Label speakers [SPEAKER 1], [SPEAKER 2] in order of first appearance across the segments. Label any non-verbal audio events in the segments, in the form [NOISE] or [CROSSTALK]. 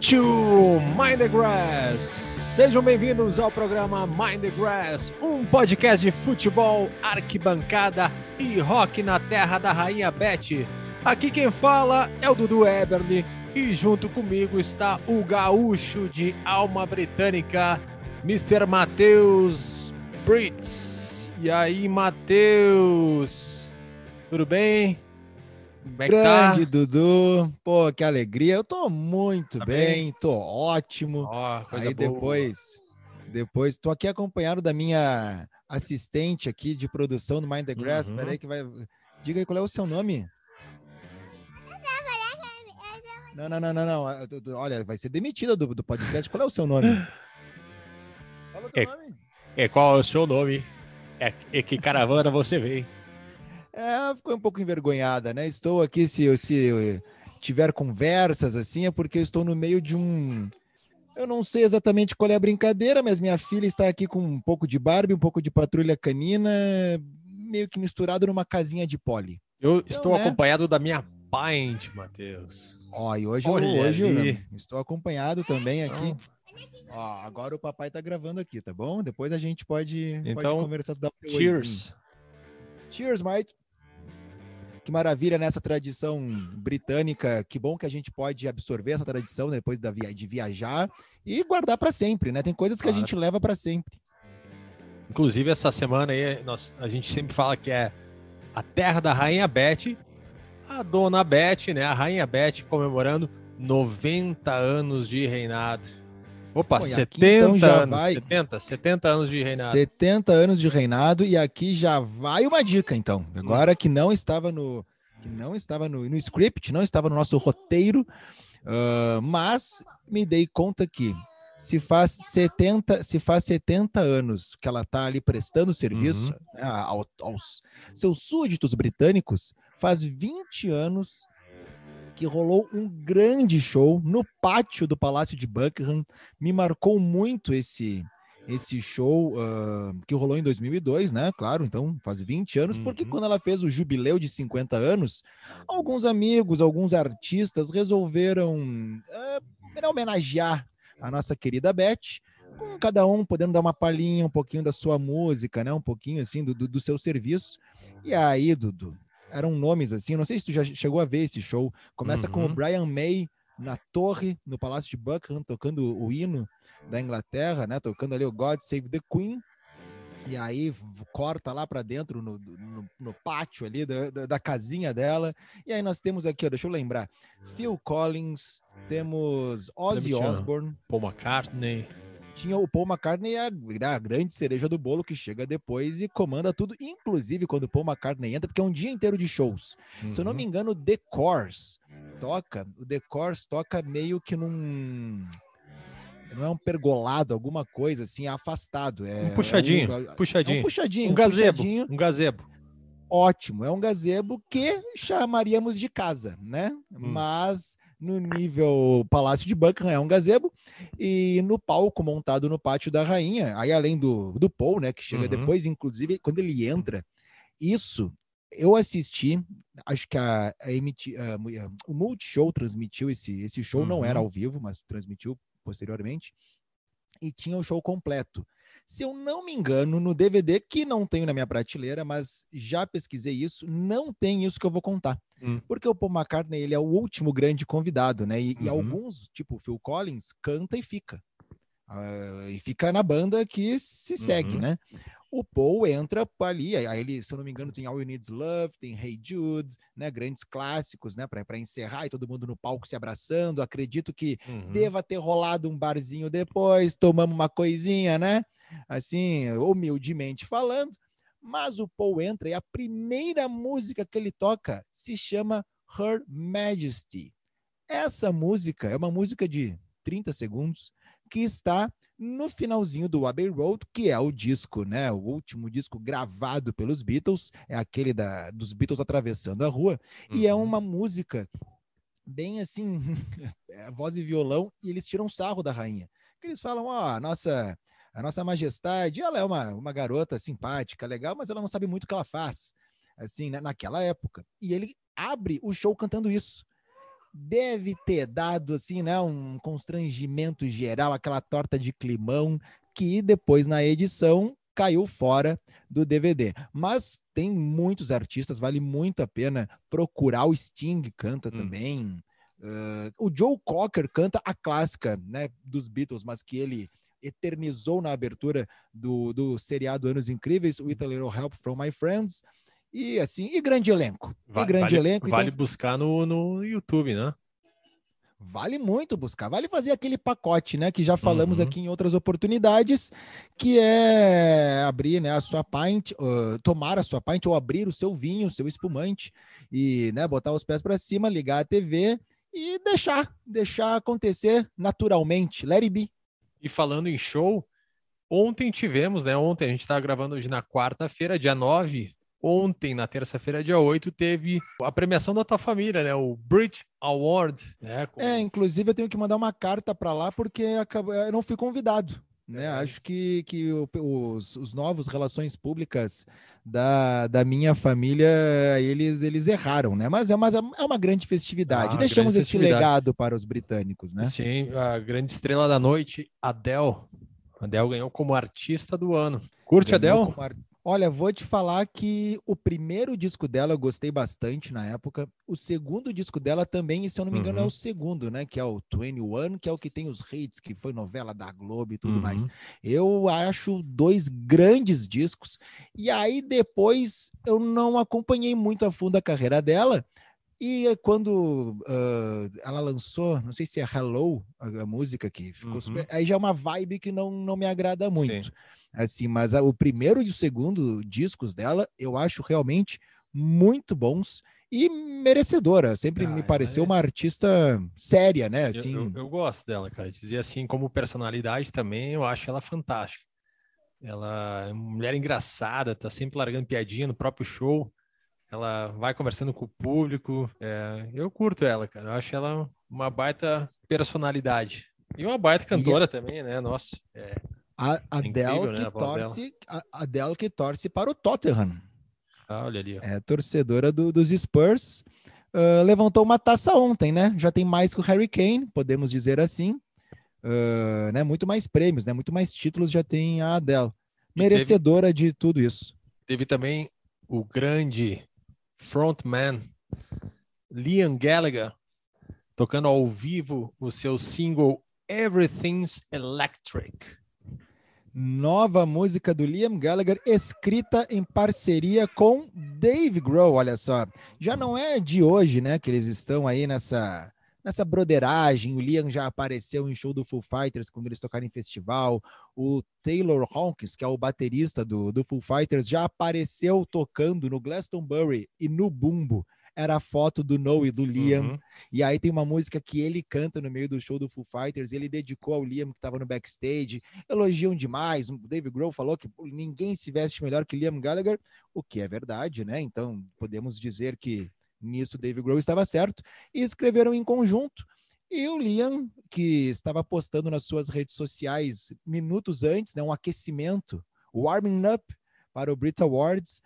[SPEAKER 1] To Mind the Grass. Sejam bem-vindos ao programa Mind the Grass, um podcast de futebol, arquibancada e rock na terra da rainha Beth. Aqui quem fala é o Dudu Eberly e junto comigo está o gaúcho de alma britânica, Mr. Matheus Brits. E aí, Matheus? Tudo bem?
[SPEAKER 2] Como é que tá? Grande, tá? Dudu. Pô, que alegria. Eu tô muito tá bem, bem, tô ótimo.
[SPEAKER 1] Oh,
[SPEAKER 2] Aí depois, depois, tô aqui acompanhado da minha assistente aqui de produção do Mind the Grass. Uhum. Peraí que vai... Diga aí qual é o seu nome. Não, não, não, não, não. Olha, vai ser demitida do, do podcast. Qual é o seu nome? [LAUGHS]
[SPEAKER 1] Fala o teu é, nome. É, qual é o seu nome? É, é que caravana você vem?
[SPEAKER 2] É, ficou um pouco envergonhada, né? Estou aqui, se, se tiver conversas assim, é porque eu estou no meio de um. Eu não sei exatamente qual é a brincadeira, mas minha filha está aqui com um pouco de Barbie, um pouco de patrulha canina, meio que misturado numa casinha de pole.
[SPEAKER 1] Eu então, estou né? acompanhado da minha Paint, Matheus.
[SPEAKER 2] Ó, e hoje, hoje eu estou acompanhado também aqui. Ó, agora o papai está gravando aqui, tá bom? Depois a gente pode,
[SPEAKER 1] então,
[SPEAKER 2] pode conversar.
[SPEAKER 1] cheers.
[SPEAKER 2] Cheers, mate. Que maravilha nessa tradição britânica. Que bom que a gente pode absorver essa tradição depois da via de viajar e guardar para sempre, né? Tem coisas que claro. a gente leva para sempre.
[SPEAKER 1] Inclusive, essa semana aí, nós, a gente sempre fala que é a terra da Rainha Beth, a dona Beth, né? A Rainha Beth comemorando 90 anos de reinado. Opa, Bom, 70 aqui, então, anos, vai... 70, 70 anos de reinado.
[SPEAKER 2] 70 anos de reinado e aqui já vai uma dica então. Agora que não estava no que não estava no, no script, não estava no nosso roteiro, uh, mas me dei conta que se faz 70, se faz 70 anos que ela está ali prestando serviço uhum. né, aos, aos seus súditos britânicos, faz 20 anos que rolou um grande show no pátio do Palácio de Buckingham. Me marcou muito esse esse show uh, que rolou em 2002, né? Claro, então faz 20 anos, uhum. porque quando ela fez o jubileu de 50 anos, alguns amigos, alguns artistas resolveram uh, homenagear a nossa querida Beth, com cada um podendo dar uma palhinha, um pouquinho da sua música, né? Um pouquinho assim do, do, do seu serviço. E aí, Dudu, eram nomes assim, não sei se tu já chegou a ver esse show. Começa uhum. com o uhum. Brian May na torre, no Palácio de Buckingham, tocando o hino da Inglaterra, né? Tocando ali o God Save the Queen. E aí corta lá para dentro no, no, no, pátio ali da, da, da, casinha dela. E aí nós temos aqui, ó, deixa eu lembrar, Phil Collins, temos Ozzy Osbourne,
[SPEAKER 1] Paul McCartney,
[SPEAKER 2] tinha o Paul McCartney, a, a, grande cereja do bolo que chega depois e comanda tudo, inclusive quando o Paul McCartney entra, porque é um dia inteiro de shows. Uhum. Se eu não me uhum. engano, o The Course toca, o The Course toca meio que num não é um pergolado, alguma coisa assim, afastado. É,
[SPEAKER 1] um puxadinho,
[SPEAKER 2] é
[SPEAKER 1] um, puxadinho. É
[SPEAKER 2] um puxadinho.
[SPEAKER 1] Um gazebo, puxadinho. um gazebo.
[SPEAKER 2] Ótimo, é um gazebo que chamaríamos de casa, né? Hum. Mas no nível Palácio de Buckingham é um gazebo, e no palco montado no pátio da rainha, aí além do, do Paul, né, que chega uhum. depois, inclusive, quando ele entra, isso eu assisti, acho que a, a, a, a o Multishow transmitiu esse, esse show, uhum. não era uhum. ao vivo, mas transmitiu posteriormente, e tinha o show completo. Se eu não me engano, no DVD, que não tenho na minha prateleira, mas já pesquisei isso, não tem isso que eu vou contar. Hum. Porque o Paul McCartney, ele é o último grande convidado, né? E, uhum. e alguns, tipo Phil Collins, canta e fica. Uh, e fica na banda que se segue, uhum. né? O Paul entra ali, aí ele, se eu não me engano, tem All You Need Is Love, tem Hey Jude, né? Grandes clássicos, né? Para encerrar e todo mundo no palco se abraçando. Acredito que uhum. deva ter rolado um barzinho depois, tomamos uma coisinha, né? assim, humildemente falando, mas o Paul entra e a primeira música que ele toca se chama Her Majesty. Essa música é uma música de 30 segundos que está no finalzinho do Abbey Road, que é o disco, né, o último disco gravado pelos Beatles, é aquele da, dos Beatles atravessando a rua, uhum. e é uhum. uma música bem assim, [LAUGHS] é voz e violão, e eles tiram sarro da rainha. Que eles falam, ó, oh, nossa a nossa majestade, ela é uma, uma garota simpática, legal, mas ela não sabe muito o que ela faz, assim, né, naquela época. E ele abre o show cantando isso. Deve ter dado assim, né, um constrangimento geral, aquela torta de climão que depois na edição caiu fora do DVD. Mas tem muitos artistas, vale muito a pena procurar. O Sting canta hum. também. Uh, o Joe Cocker canta a clássica né, dos Beatles, mas que ele eternizou na abertura do, do seriado Anos Incríveis, With a Little Help from My Friends. E assim, e grande elenco.
[SPEAKER 1] Vale,
[SPEAKER 2] e grande
[SPEAKER 1] vale,
[SPEAKER 2] elenco.
[SPEAKER 1] Vale então... buscar no, no YouTube, né?
[SPEAKER 2] Vale muito buscar, vale fazer aquele pacote, né, que já falamos uhum. aqui em outras oportunidades, que é abrir, né, a sua pint, uh, tomar a sua pint ou abrir o seu vinho, o seu espumante e, né, botar os pés para cima, ligar a TV e deixar, deixar acontecer naturalmente. Let it be.
[SPEAKER 1] E falando em show, ontem tivemos, né? Ontem a gente está gravando hoje na quarta-feira, dia 9. Ontem, na terça-feira, dia 8, teve a premiação da tua família, né? O Brit Award. Né?
[SPEAKER 2] Com... É, inclusive eu tenho que mandar uma carta para lá porque eu não fui convidado. Né? É. Acho que, que os, os novos relações públicas da, da minha família, eles, eles erraram, né? Mas é uma, é uma grande festividade. Ah, Deixamos grande esse legado para os britânicos, né?
[SPEAKER 1] Sim, a grande estrela da noite, Adele. Adele ganhou como artista do ano. Curte ganhou Adele?
[SPEAKER 2] Olha, vou te falar que o primeiro disco dela eu gostei bastante na época. O segundo disco dela também, e se eu não me engano, uhum. é o segundo, né? Que é o 21, que é o que tem os hits, que foi novela da Globo e tudo uhum. mais. Eu acho dois grandes discos. E aí depois eu não acompanhei muito a fundo a carreira dela. E quando uh, ela lançou, não sei se é Hello, a, a música que ficou uhum. super, aí já é uma vibe que não, não me agrada muito. Sim. Assim, mas a, o primeiro e o segundo discos dela, eu acho realmente muito bons e merecedora. Sempre ah, me pareceu é... uma artista séria, né? Assim...
[SPEAKER 1] Eu, eu, eu, gosto dela, cara. Dizer assim, como personalidade também, eu acho ela fantástica. Ela é uma mulher engraçada, tá sempre largando piadinha no próprio show ela vai conversando com o público. É, eu curto ela, cara. Eu acho ela uma baita personalidade. E uma baita cantora e... também, né? Nossa. É,
[SPEAKER 2] a é Adele, né, que torce, a Adele que torce para o Tottenham.
[SPEAKER 1] Ah, olha ali. Ó.
[SPEAKER 2] É torcedora do, dos Spurs. Uh, levantou uma taça ontem, né? Já tem mais que o Harry Kane, podemos dizer assim. Uh, né? Muito mais prêmios, né? Muito mais títulos já tem a Adele. Merecedora teve, de tudo isso.
[SPEAKER 1] Teve também o grande frontman Liam Gallagher tocando ao vivo o seu single Everything's Electric.
[SPEAKER 2] Nova música do Liam Gallagher, escrita em parceria com Dave Grohl, olha só. Já não é de hoje, né, que eles estão aí nessa nessa broderagem. O Liam já apareceu em show do Foo Fighters quando eles tocaram em festival. O Taylor Hawkins, que é o baterista do, do Foo Fighters, já apareceu tocando no Glastonbury e no Bumbo. Era a foto do Noah e do Liam. Uhum. E aí tem uma música que ele canta no meio do show do Foo Fighters. Ele dedicou ao Liam, que estava no backstage. Elogiam demais. O David Grohl falou que ninguém se veste melhor que Liam Gallagher, o que é verdade, né? Então podemos dizer que Nisso, Dave Grohl estava certo e escreveram em conjunto. E o Liam, que estava postando nas suas redes sociais minutos antes, né, um aquecimento, warming up para o Brit Awards.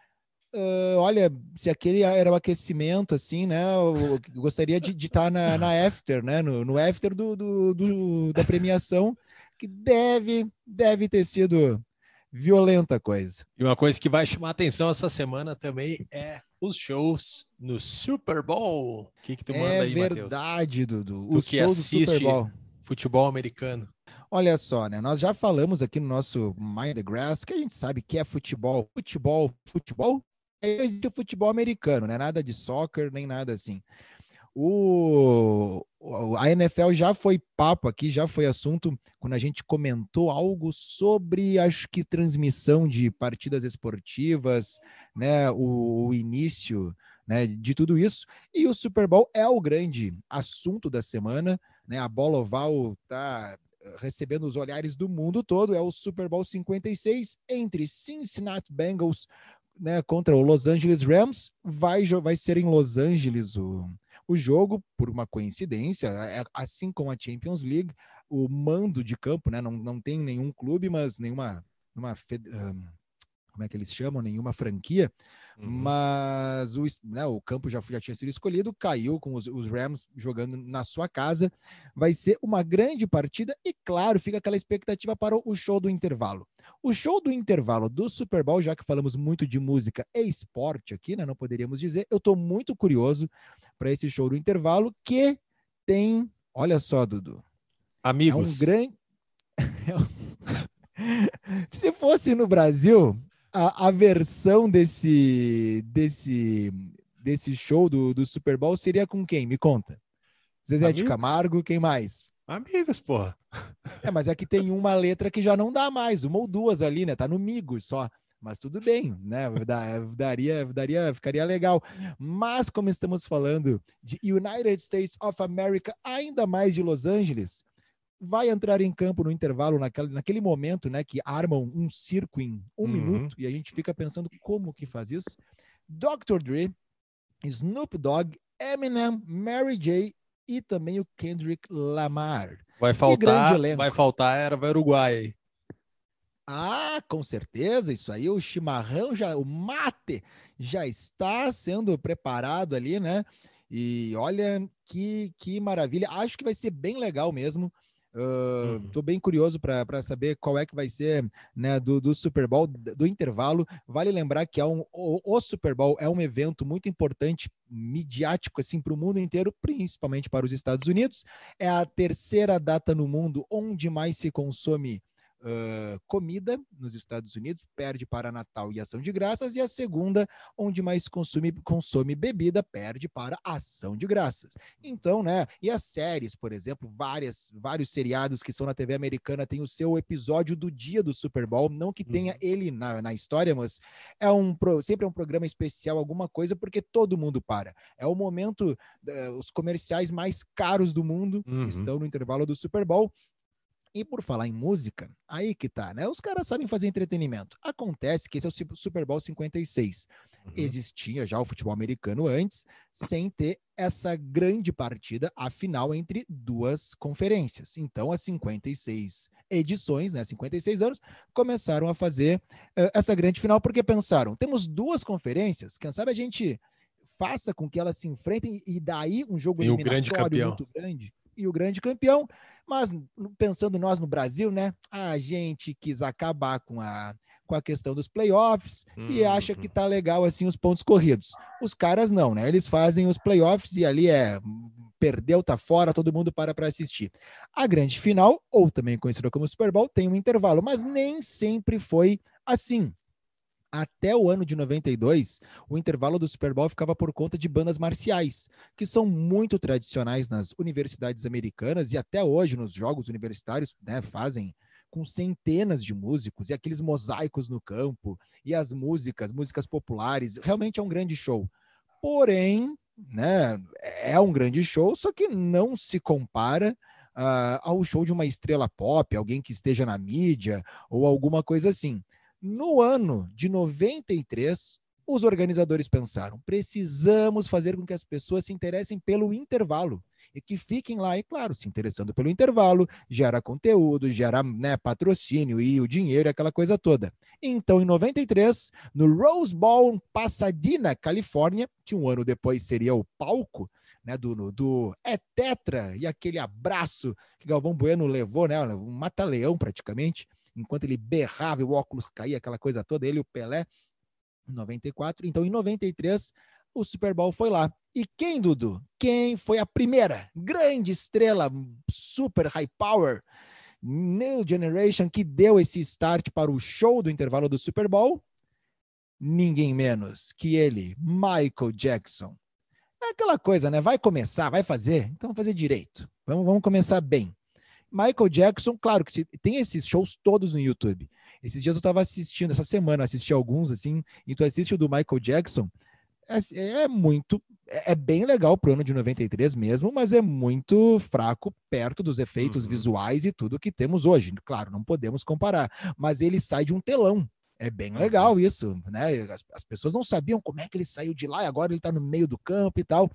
[SPEAKER 2] Uh, olha, se aquele era o aquecimento, assim, né? Eu, gostaria de estar na, na after, né? No, no after do, do, do, da premiação, que deve, deve ter sido violenta coisa.
[SPEAKER 1] E uma coisa que vai chamar atenção essa semana também é os shows no Super Bowl. O que, que tu manda é aí,
[SPEAKER 2] É verdade, Dudu.
[SPEAKER 1] O que assiste futebol americano.
[SPEAKER 2] Olha só, né? Nós já falamos aqui no nosso Mind the Grass que a gente sabe que é futebol. Futebol, futebol. Existe o futebol americano, né? Nada de soccer, nem nada assim. O, a NFL já foi papo aqui, já foi assunto quando a gente comentou algo sobre, acho que transmissão de partidas esportivas, né, o, o início, né, de tudo isso. E o Super Bowl é o grande assunto da semana, né? A bola oval tá recebendo os olhares do mundo todo, é o Super Bowl 56 entre Cincinnati Bengals, né, contra o Los Angeles Rams. Vai vai ser em Los Angeles o o jogo, por uma coincidência, é, assim como a Champions League, o mando de campo, né? Não, não tem nenhum clube, mas nenhuma. Uma, como é que eles chamam, nenhuma franquia, uhum. mas o, né, o campo já, já tinha sido escolhido, caiu com os, os, Rams jogando na sua casa. Vai ser uma grande partida e, claro, fica aquela expectativa para o show do intervalo. O show do intervalo do Super Bowl, já que falamos muito de música e esporte aqui, né, não poderíamos dizer, eu estou muito curioso para esse show do intervalo que tem, olha só, Dudu.
[SPEAKER 1] Amigos.
[SPEAKER 2] É um grande. [LAUGHS] [LAUGHS] Se fosse no Brasil, a, a versão desse, desse, desse show do, do Super Bowl seria com quem? Me conta. Zezé Amigos? de Camargo, quem mais?
[SPEAKER 1] Amigos, porra.
[SPEAKER 2] É, mas é que tem uma letra que já não dá mais, uma ou duas ali, né? Tá no migo só. Mas tudo bem, né? Daria, daria, ficaria legal. Mas como estamos falando de United States of America, ainda mais de Los Angeles, vai entrar em campo no intervalo, naquele, naquele momento, né, que armam um circo em um uhum. minuto, e a gente fica pensando como que faz isso. Dr. Dre, Snoop Dogg, Eminem, Mary J. e também o Kendrick Lamar.
[SPEAKER 1] Vai faltar, vai faltar era o Uruguai.
[SPEAKER 2] Ah, com certeza, isso aí, o chimarrão já, o mate já está sendo preparado ali, né? E olha que, que maravilha. Acho que vai ser bem legal mesmo. Estou uhum. bem curioso para saber qual é que vai ser né, do, do Super Bowl, do intervalo. Vale lembrar que é um, o, o Super Bowl é um evento muito importante, midiático, assim, para o mundo inteiro, principalmente para os Estados Unidos. É a terceira data no mundo onde mais se consome uh, comida nos Estados Unidos, perde para Natal e Ação de Graças, e a segunda, onde mais consome, consome bebida, perde para Ação de Graças. Então, né? E as séries, por exemplo, várias, vários seriados que são na TV americana têm o seu episódio do dia do Super Bowl, não que tenha uhum. ele na, na história, mas é um sempre é um programa especial, alguma coisa, porque todo mundo para. É o momento, uh, os comerciais mais caros do mundo uhum. estão no intervalo do Super Bowl. E por falar em música, aí que tá, né? Os caras sabem fazer entretenimento. Acontece que esse é o Super Bowl 56. Uhum. Existia já o futebol americano antes, sem ter essa grande partida, a final entre duas conferências. Então, as 56 edições, né, 56 anos, começaram a fazer uh, essa grande final, porque pensaram: temos duas conferências, quem sabe a gente faça com que elas se enfrentem e daí um jogo
[SPEAKER 1] e eliminatório
[SPEAKER 2] muito grande e o grande campeão. Mas pensando nós no Brasil, né? A gente quis acabar com a, com a questão dos playoffs uhum. e acha que tá legal assim os pontos corridos. Os caras não, né? Eles fazem os playoffs e ali é perdeu, tá fora, todo mundo para para assistir. A grande final, ou também conhecida como Super Bowl, tem um intervalo, mas nem sempre foi assim até o ano de 92, o intervalo do Super Bowl ficava por conta de bandas marciais, que são muito tradicionais nas universidades americanas e até hoje nos jogos universitários, né, fazem com centenas de músicos e aqueles mosaicos no campo e as músicas, músicas populares, realmente é um grande show. Porém, né, é um grande show, só que não se compara uh, ao show de uma estrela pop, alguém que esteja na mídia ou alguma coisa assim. No ano de 93, os organizadores pensaram: precisamos fazer com que as pessoas se interessem pelo intervalo e que fiquem lá, e claro, se interessando pelo intervalo, gera conteúdo, gera né, patrocínio e o dinheiro, aquela coisa toda. Então, em 93, no Rose Bowl, Pasadena, Califórnia, que um ano depois seria o palco né, do, do É Tetra e aquele abraço que Galvão Bueno levou, né, um mata-leão praticamente enquanto ele berrava e o óculos caía, aquela coisa toda, ele e o Pelé, em 94. Então, em 93, o Super Bowl foi lá. E quem, Dudu? Quem foi a primeira grande estrela, super high power, New Generation, que deu esse start para o show do intervalo do Super Bowl? Ninguém menos que ele, Michael Jackson. É aquela coisa, né? Vai começar, vai fazer, então vamos fazer direito. Vamos, vamos começar bem. Michael Jackson, claro que se, tem esses shows todos no YouTube. Esses dias eu estava assistindo, essa semana assisti alguns, assim, e tu assiste o do Michael Jackson, é, é muito, é, é bem legal pro ano de 93 mesmo, mas é muito fraco perto dos efeitos uhum. visuais e tudo que temos hoje. Claro, não podemos comparar, mas ele sai de um telão. É bem uhum. legal isso, né? As, as pessoas não sabiam como é que ele saiu de lá e agora ele está no meio do campo e tal.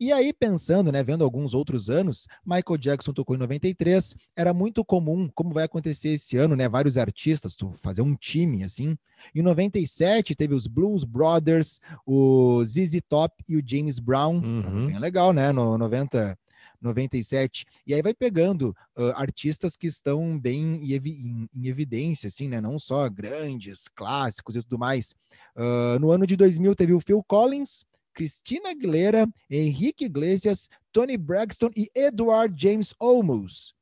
[SPEAKER 2] E aí, pensando, né, vendo alguns outros anos, Michael Jackson tocou em 93, era muito comum, como vai acontecer esse ano, né, vários artistas, tu fazer um time, assim. Em 97, teve os Blues Brothers, o ZZ Top e o James Brown, uhum. bem legal, né, no 90... 97. E aí vai pegando uh, artistas que estão bem em, em, evidência, assim, né? Não só grandes, clássicos e tudo mais. Uh, no ano de 2000 teve o Phil Collins, Cristina Aguilera, Henrique Iglesias, Tony Braxton e Edward James Olmos.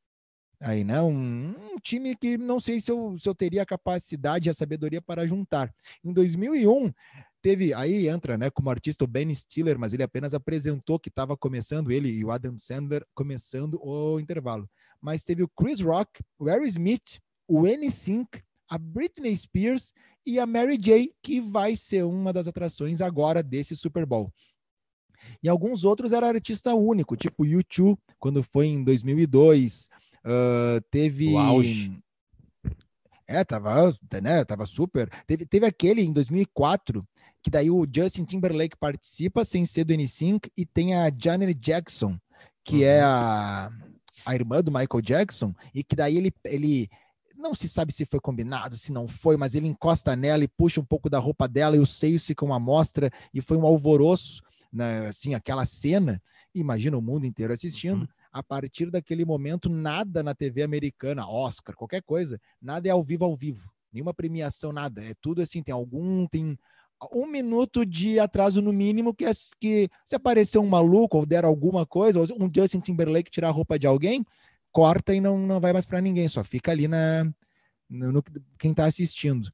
[SPEAKER 2] Aí, né? Um, um, time que não sei se eu, se eu teria a capacidade e a sabedoria para juntar. Em 2001, teve, aí entra, né, como artista o Ben Stiller, mas ele apenas apresentou que estava começando, ele e o Adam Sandler começando o intervalo. Mas teve o Chris Rock, o Harry Smith, o N-Sync, a Britney Spears e a Mary J, que vai ser uma das atrações agora desse Super Bowl. E alguns outros era artista único, tipo U2, quando foi em 2002. Uh, teve. O auge. É, tava, né, tava super. Teve, teve aquele em 2004, que daí o Justin Timberlake participa sem ser do N5 e tem a Janet Jackson, que é uhum. é a, a irmã do Michael Jackson, e que daí ele, ele não se sabe se foi combinado, se não foi, mas ele encosta nela e puxa um pouco da roupa dela e os seios ficam à mostra e foi um alvoroço, né, assim, aquela cena. Imagina o mundo inteiro assistindo. Uhum. A partir daquele momento, nada na TV americana, Oscar, qualquer coisa, nada é ao vivo ao vivo. Nenhuma premiação, nada. É tudo assim, tem algum, tem um minuto de atraso no mínimo, que, é, que se aparecer um maluco ou der alguma coisa, ou um Justin Timberlake tirar a roupa de alguém, corta e não, não vai mais para ninguém, só fica ali na no, no quem está assistindo.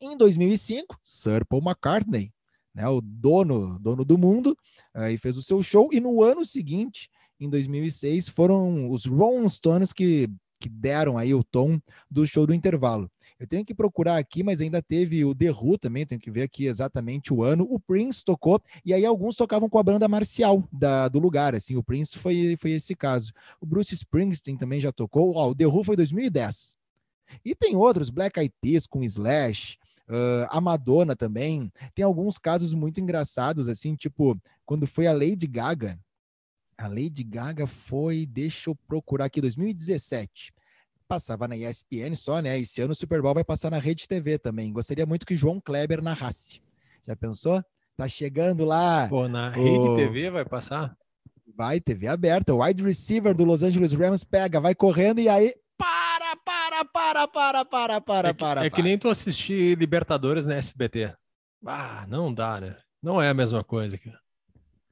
[SPEAKER 2] Em 2005, Sir Paul McCartney, né, o dono, dono do mundo, aí fez o seu show e no ano seguinte, em 2006, foram os Rolling Stones que, que deram aí o tom do show do intervalo. Eu tenho que procurar aqui, mas ainda teve o The Who também, tenho que ver aqui exatamente o ano. O Prince tocou, e aí alguns tocavam com a banda marcial da, do lugar, assim, o Prince foi, foi esse caso. O Bruce Springsteen também já tocou, ó, o The Who foi 2010. E tem outros, Black Eyed Peas com Slash, uh, a Madonna também. Tem alguns casos muito engraçados, assim, tipo, quando foi a Lady Gaga, a Lady Gaga foi, deixa eu procurar aqui, 2017 passava na ESPN só, né? Esse ano o Super Bowl vai passar na Rede TV também. Gostaria muito que João Kleber narrasse. Já pensou? Tá chegando lá.
[SPEAKER 1] Pô, na o... Rede TV vai passar?
[SPEAKER 2] Vai, TV aberta. O wide receiver do Los Angeles Rams pega, vai correndo e aí. Para, para, para, para, para, para,
[SPEAKER 1] é que,
[SPEAKER 2] para.
[SPEAKER 1] É
[SPEAKER 2] para.
[SPEAKER 1] que nem tu assistir Libertadores na SBT. Ah, não dá, né? Não é a mesma coisa, cara.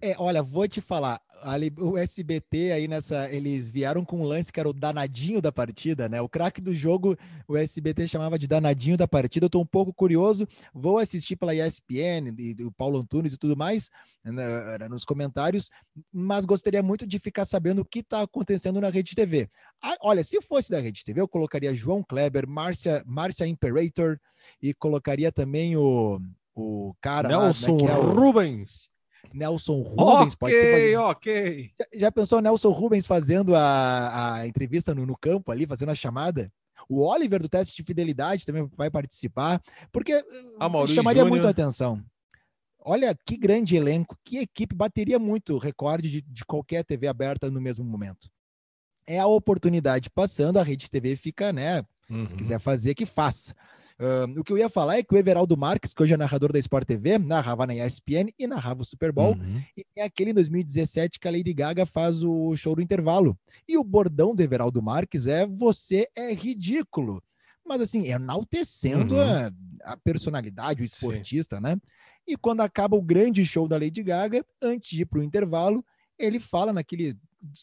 [SPEAKER 2] É, olha, vou te falar, ali, o SBT aí nessa, eles vieram com um lance que era o danadinho da partida, né? O craque do jogo, o SBT chamava de danadinho da partida. Eu tô um pouco curioso, vou assistir pela ESPN e o Paulo Antunes e tudo mais né, nos comentários, mas gostaria muito de ficar sabendo o que tá acontecendo na Rede TV. Ah, olha, se fosse da Rede TV, eu colocaria João Kleber, Márcia, Márcia Imperator e colocaria também o o cara
[SPEAKER 1] Nelson lá, né, é o... Rubens.
[SPEAKER 2] Nelson Rubens
[SPEAKER 1] okay, pode ser. Ok,
[SPEAKER 2] já, já pensou Nelson Rubens fazendo a, a entrevista no, no campo ali, fazendo a chamada? O Oliver do teste de fidelidade também vai participar, porque ah, chamaria Júnior. muito a atenção. Olha que grande elenco, que equipe bateria muito o recorde de, de qualquer TV aberta no mesmo momento. É a oportunidade passando, a Rede TV fica, né? Uhum. Se quiser fazer, que faça. Uh, o que eu ia falar é que o Everaldo Marques, que hoje é narrador da Sport TV, narrava na ESPN e narrava o Super Bowl. Uhum. E tem aquele em 2017 que a Lady Gaga faz o show do intervalo. E o bordão do Everaldo Marques é Você é ridículo. Mas assim, enaltecendo uhum. a, a, personalidade, o esportista, Sim. né? E quando acaba o grande show da Lady Gaga, antes de ir para o intervalo, ele fala naquele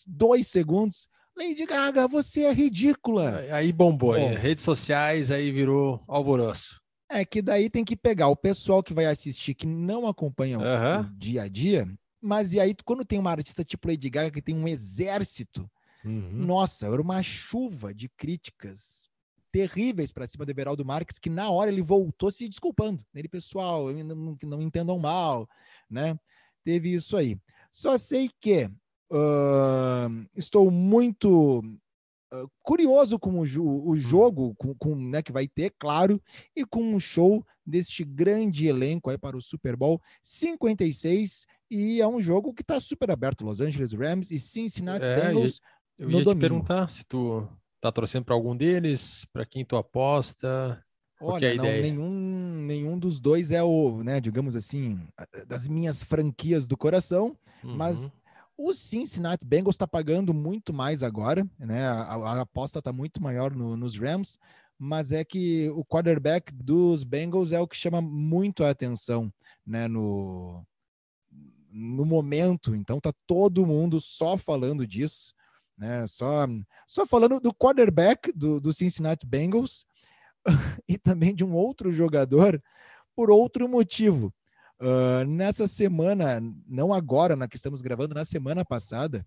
[SPEAKER 2] dois segundos Lady Gaga, você é ridícula.
[SPEAKER 1] Aí bombou, Bom, aí, redes sociais, aí virou alvoroço.
[SPEAKER 2] É que daí tem que pegar o pessoal que vai assistir, que não acompanha uhum. o dia a dia, mas e aí quando tem uma artista tipo Lady Gaga que tem um exército, uhum. nossa, era uma chuva de críticas terríveis para cima do Everaldo Marques, que na hora ele voltou se desculpando. Ele, pessoal, não, não entendam mal, né? Teve isso aí. Só sei que Uh, estou muito uh, curioso com o, o hum. jogo com, com, né, que vai ter, claro, e com um show deste grande elenco aí para o Super Bowl 56, E é um jogo que está super aberto. Los Angeles Rams e Cincinnati
[SPEAKER 1] É,
[SPEAKER 2] Bengals.
[SPEAKER 1] Eu ia te perguntar se tu tá torcendo para algum deles, para quem tu aposta. É a
[SPEAKER 2] Olha, não,
[SPEAKER 1] ideia?
[SPEAKER 2] nenhum, nenhum dos dois é o, né, digamos assim, das minhas franquias do coração. Mas
[SPEAKER 1] Uhum.
[SPEAKER 2] O Cincinnati Bengals está pagando muito mais agora, né? A, a aposta está muito maior no- nos Rams, mas é que o quarterback dos Bengals é o que chama muito a atenção, né? No, no momento, então tá todo mundo só falando disso, né? Só, só falando do quarterback do, do Cincinnati Bengals [LAUGHS] e também de um outro jogador por outro motivo. Uh, nessa semana, não agora, na que estamos gravando, na semana passada,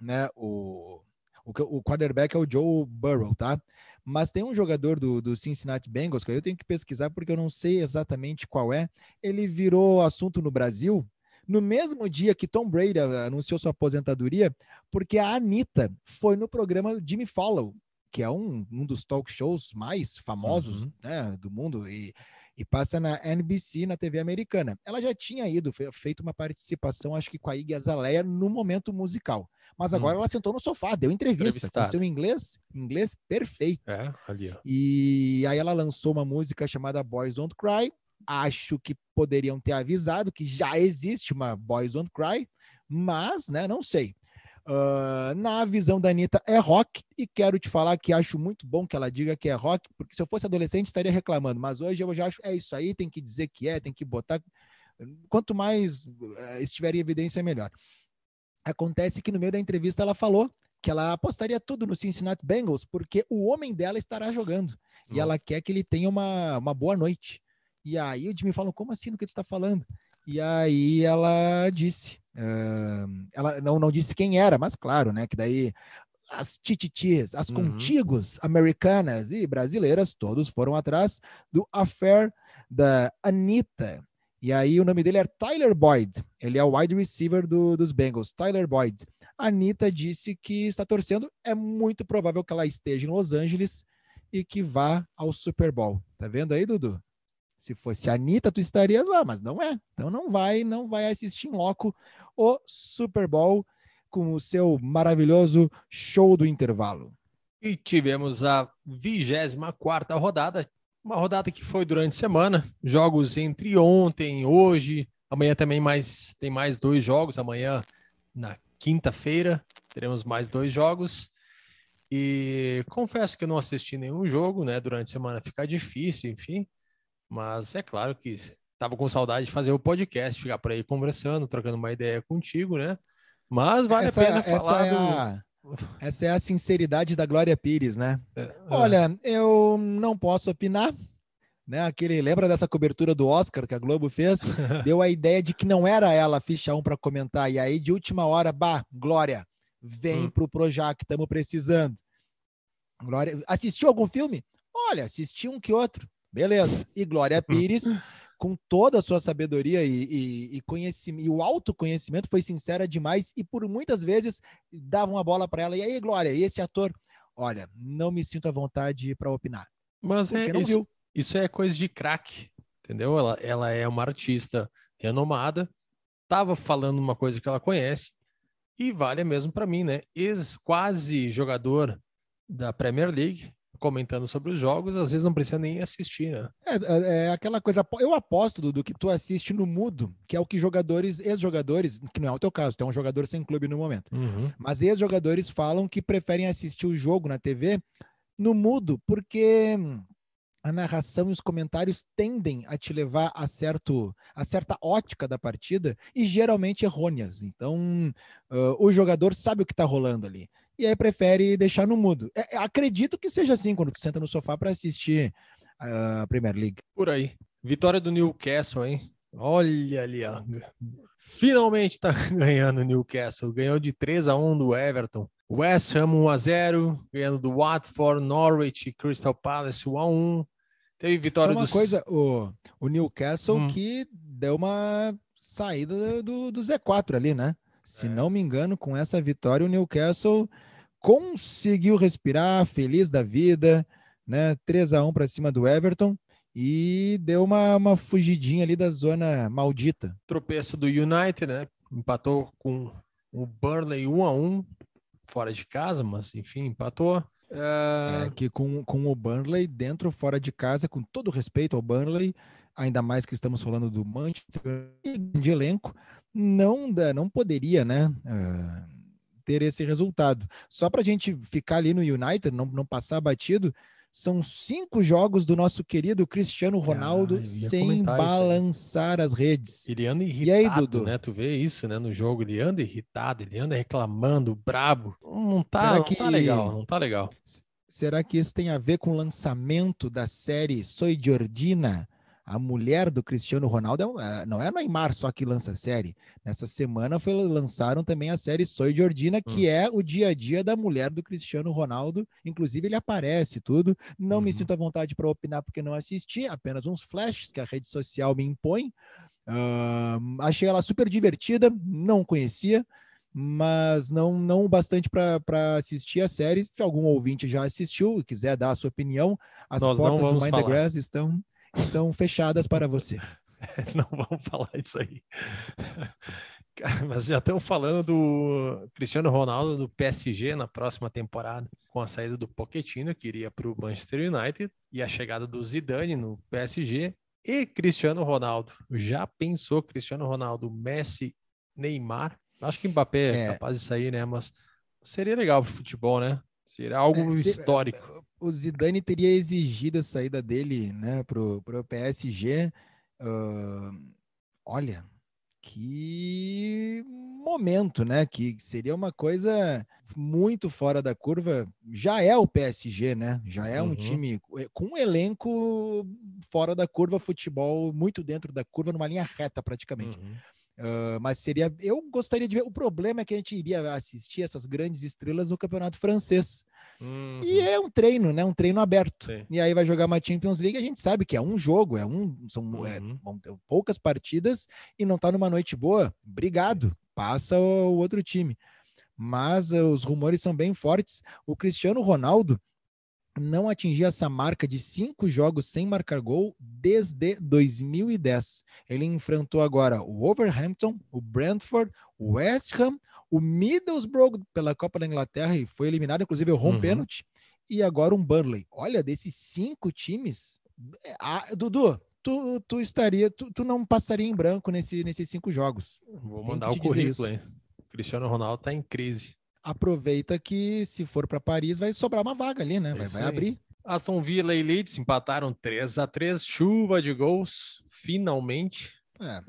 [SPEAKER 2] né, o, o, o quarterback é o Joe Burrow, tá? Mas tem um jogador do, do Cincinnati Bengals, que eu tenho que pesquisar porque eu não sei exatamente qual é. Ele virou assunto no Brasil no mesmo dia que Tom Brady anunciou sua aposentadoria, porque a Anitta foi no programa Jimmy Fallon, que é um, um dos talk shows mais famosos
[SPEAKER 1] Uhum.
[SPEAKER 2] né, do mundo, e, e passa na NBC, na TV americana. Ela já tinha ido, fe- feito uma participação, acho que com a Iggy Azalea, no momento musical. Mas agora
[SPEAKER 1] Hum.
[SPEAKER 2] ela sentou no sofá, deu entrevista, com seu inglês, inglês perfeito.
[SPEAKER 1] É, ali, ó.
[SPEAKER 2] E aí ela lançou uma música chamada Boys Don't Cry. Acho que poderiam ter avisado que já existe uma Boys Don't Cry, mas, né, não sei. Ah, na visão da Anitta, é rock, e quero te falar que acho muito bom que ela diga que é rock, porque se eu fosse adolescente estaria reclamando, mas hoje eu já acho, é isso aí, tem que dizer que é, tem que botar. Quanto mais eh, estiver em evidência, melhor. Acontece que no meio da entrevista ela falou que ela apostaria tudo no Cincinnati Bengals, porque o homem dela estará jogando e
[SPEAKER 1] Hum.
[SPEAKER 2] ela quer que ele tenha uma, uma boa noite. E aí o Jimmy falou, como assim, no que tu está falando? E aí ela disse, ah, ela não, não disse quem era, mas claro, né, que daí as tititis, as
[SPEAKER 1] Uhum.
[SPEAKER 2] contigos americanas e brasileiras, todos foram atrás do affair da Anitta. E aí o nome dele é Tyler Boyd, ele é o wide receiver do- dos Bengals, Tyler Boyd. A Anitta disse que está torcendo, é muito provável que ela esteja em Los Angeles e que vá ao Super Bowl. Tá vendo aí, Dudu? Se fosse a Anitta, tu estarias lá, mas não é. Então não vai, não vai assistir em loco o Super Bowl com o seu maravilhoso show do intervalo.
[SPEAKER 1] E tivemos a 24 rodada, uma rodada que foi durante a semana, jogos entre ontem hoje, amanhã também mais tem mais dois jogos, amanhã na quinta-feira teremos mais dois jogos. E confesso que eu não assisti nenhum jogo, né? Durante a semana fica difícil, enfim. Mas é claro que estava com saudade de fazer o podcast, ficar por aí conversando, trocando uma ideia contigo, né? Mas vale
[SPEAKER 2] essa,
[SPEAKER 1] a pena
[SPEAKER 2] essa
[SPEAKER 1] falar
[SPEAKER 2] é
[SPEAKER 1] do.
[SPEAKER 2] a, essa é a sinceridade da Glória Pires, né?
[SPEAKER 1] É,
[SPEAKER 2] Olha, eu não posso opinar. Né, aquele, lembra dessa cobertura do Oscar que a Globo fez? [LAUGHS] Deu a ideia de que não era ela a ficha 1 para comentar. E aí, de última hora, bah, Glória, vem
[SPEAKER 1] Hum.
[SPEAKER 2] pro Projac, estamos precisando. Glória, assistiu algum filme? Olha, assisti um que outro. Beleza. E Glória Pires, com toda a sua sabedoria e, e, e conhecimento, e o autoconhecimento, foi sincera demais e por muitas vezes davam a bola para ela. E aí, Glória, e esse ator? Olha, não me sinto à vontade para opinar.
[SPEAKER 1] Mas é
[SPEAKER 2] Porque
[SPEAKER 1] isso, isso é coisa de craque, entendeu? Ela, ela é uma artista renomada, estava falando uma coisa que ela conhece e vale mesmo para mim, né? Ex quase jogador da Premier League, comentando sobre os jogos, às vezes não precisa nem assistir, né?
[SPEAKER 2] É, é- é aquela coisa, eu aposto, Dudu, que tu assiste no mudo, que é o que jogadores, ex-jogadores, que não é o teu caso, tu é um jogador sem clube no momento, mas ex-jogadores falam que preferem assistir o jogo na TV no mudo, porque a narração e os comentários tendem a te levar a, certo, a certa ótica da partida e geralmente errôneas. Então, ah, o jogador sabe o que está rolando ali. E aí prefere deixar no mudo. É, acredito que seja assim quando tu senta no sofá para assistir a Premier League.
[SPEAKER 1] Por aí. Vitória do Newcastle, hein? Olha ali, ó. Finalmente tá [LAUGHS] ganhando o Newcastle. Ganhou de 3 a 1 do Everton. West Ham 1 a 0, ganhando do Watford, Norwich, Crystal Palace 1 a 1. Teve
[SPEAKER 2] Só
[SPEAKER 1] vitória
[SPEAKER 2] uma
[SPEAKER 1] do
[SPEAKER 2] coisa, o, o Newcastle
[SPEAKER 1] Hum.
[SPEAKER 2] que deu uma saída do, do Z4 ali, né? Se
[SPEAKER 1] É.
[SPEAKER 2] não me engano, com essa vitória, o Newcastle conseguiu respirar, feliz da vida, né? 3 a 1 para cima do Everton. e deu uma, uma fugidinha ali da zona maldita.
[SPEAKER 1] Tropeço do United, né? Empatou com o Burnley 1 a 1 fora de casa, mas enfim, empatou.
[SPEAKER 2] É... é que com, com o Burnley dentro fora de casa, com todo respeito ao Burnley, ainda mais que estamos falando do Manchester de elenco, não dá, não poderia, né? Uh, ter esse resultado. Só para a gente ficar ali no United, não, não passar batido, são cinco jogos do nosso querido Cristiano Ronaldo ah, sem balançar as redes.
[SPEAKER 1] Ele anda irritado, e aí, Dudu? né? Tu vê isso, né? No jogo, ele anda irritado, ele anda reclamando, brabo. Não tá, Será não que... tá legal, não tá legal.
[SPEAKER 2] Será que isso tem a ver com o lançamento da série Soy Jordina? A mulher do Cristiano Ronaldo é, é, não é Neymar só que lança a série. Nessa semana foi, lançaram também a série Soy Jordina, que hum. é o dia a dia da mulher do Cristiano Ronaldo. Inclusive, ele aparece tudo. Não uhum. me sinto à vontade para opinar porque não assisti, apenas uns flashes que a rede social me impõe. Uh, achei ela super divertida, não conhecia mas não não bastante para assistir a série. Se algum ouvinte já assistiu e quiser dar a sua opinião, as Nós portas do Mind falar. the Grass estão estão fechadas para você. [LAUGHS]
[SPEAKER 1] Não vamos falar isso aí. [LAUGHS] Mas já estamos falando do Cristiano Ronaldo do PSG na próxima temporada, com a saída do Pochettino, que iria para o Manchester United, e a chegada do Zidane no PSG, e Cristiano Ronaldo. Já pensou Cristiano Ronaldo, Messi, Neymar? Acho que Mbappé é, é capaz de sair, né? Mas seria legal para o futebol, né? Seria algo é, se, histórico
[SPEAKER 2] o Zidane teria exigido a saída dele né, para o PSG. Uh, olha, que momento, né? Que seria uma coisa muito fora da curva. Já é o PSG, né? Já é um uhum. time com um elenco fora da curva, futebol muito dentro da curva, numa linha reta praticamente. Uhum. Uh, mas seria. Eu gostaria de ver. O problema é que a gente iria assistir essas grandes estrelas no campeonato francês. Uhum. E é um treino, né? Um treino aberto. Sim. E aí vai jogar uma Champions League, a gente sabe que é um jogo, é um, são é, uhum. é, poucas partidas e não tá numa noite boa. Obrigado, passa o, o outro time. Mas uh, os rumores são bem fortes. O Cristiano Ronaldo não atingia essa marca de cinco jogos sem marcar gol desde 2010. Ele enfrentou agora o Wolverhampton, o Brentford, o West Ham, o Middlesbrough pela Copa da Inglaterra e foi eliminado, inclusive, o home uhum. pênalti, e agora um Burnley. Olha, desses cinco times, é, ah, Dudu, tu, tu estaria, tu, tu não passaria em branco nesse, nesses cinco jogos.
[SPEAKER 1] Vou mandar o currículo, hein? Cristiano Ronaldo tá em crise.
[SPEAKER 2] Aproveita que se for para Paris vai sobrar uma vaga ali, né? Vai, vai abrir.
[SPEAKER 1] Aston Villa e Leeds empataram 3 a 3 chuva de gols, finalmente.
[SPEAKER 2] É.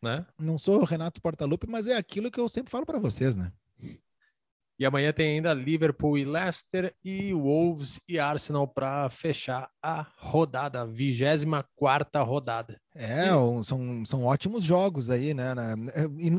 [SPEAKER 2] Né? Não sou Renato Portaluppi, mas é aquilo que eu sempre falo para vocês, né?
[SPEAKER 1] E amanhã tem ainda Liverpool e Leicester e Wolves e Arsenal para fechar a rodada, a 24 rodada.
[SPEAKER 2] É, são, são ótimos jogos aí, né?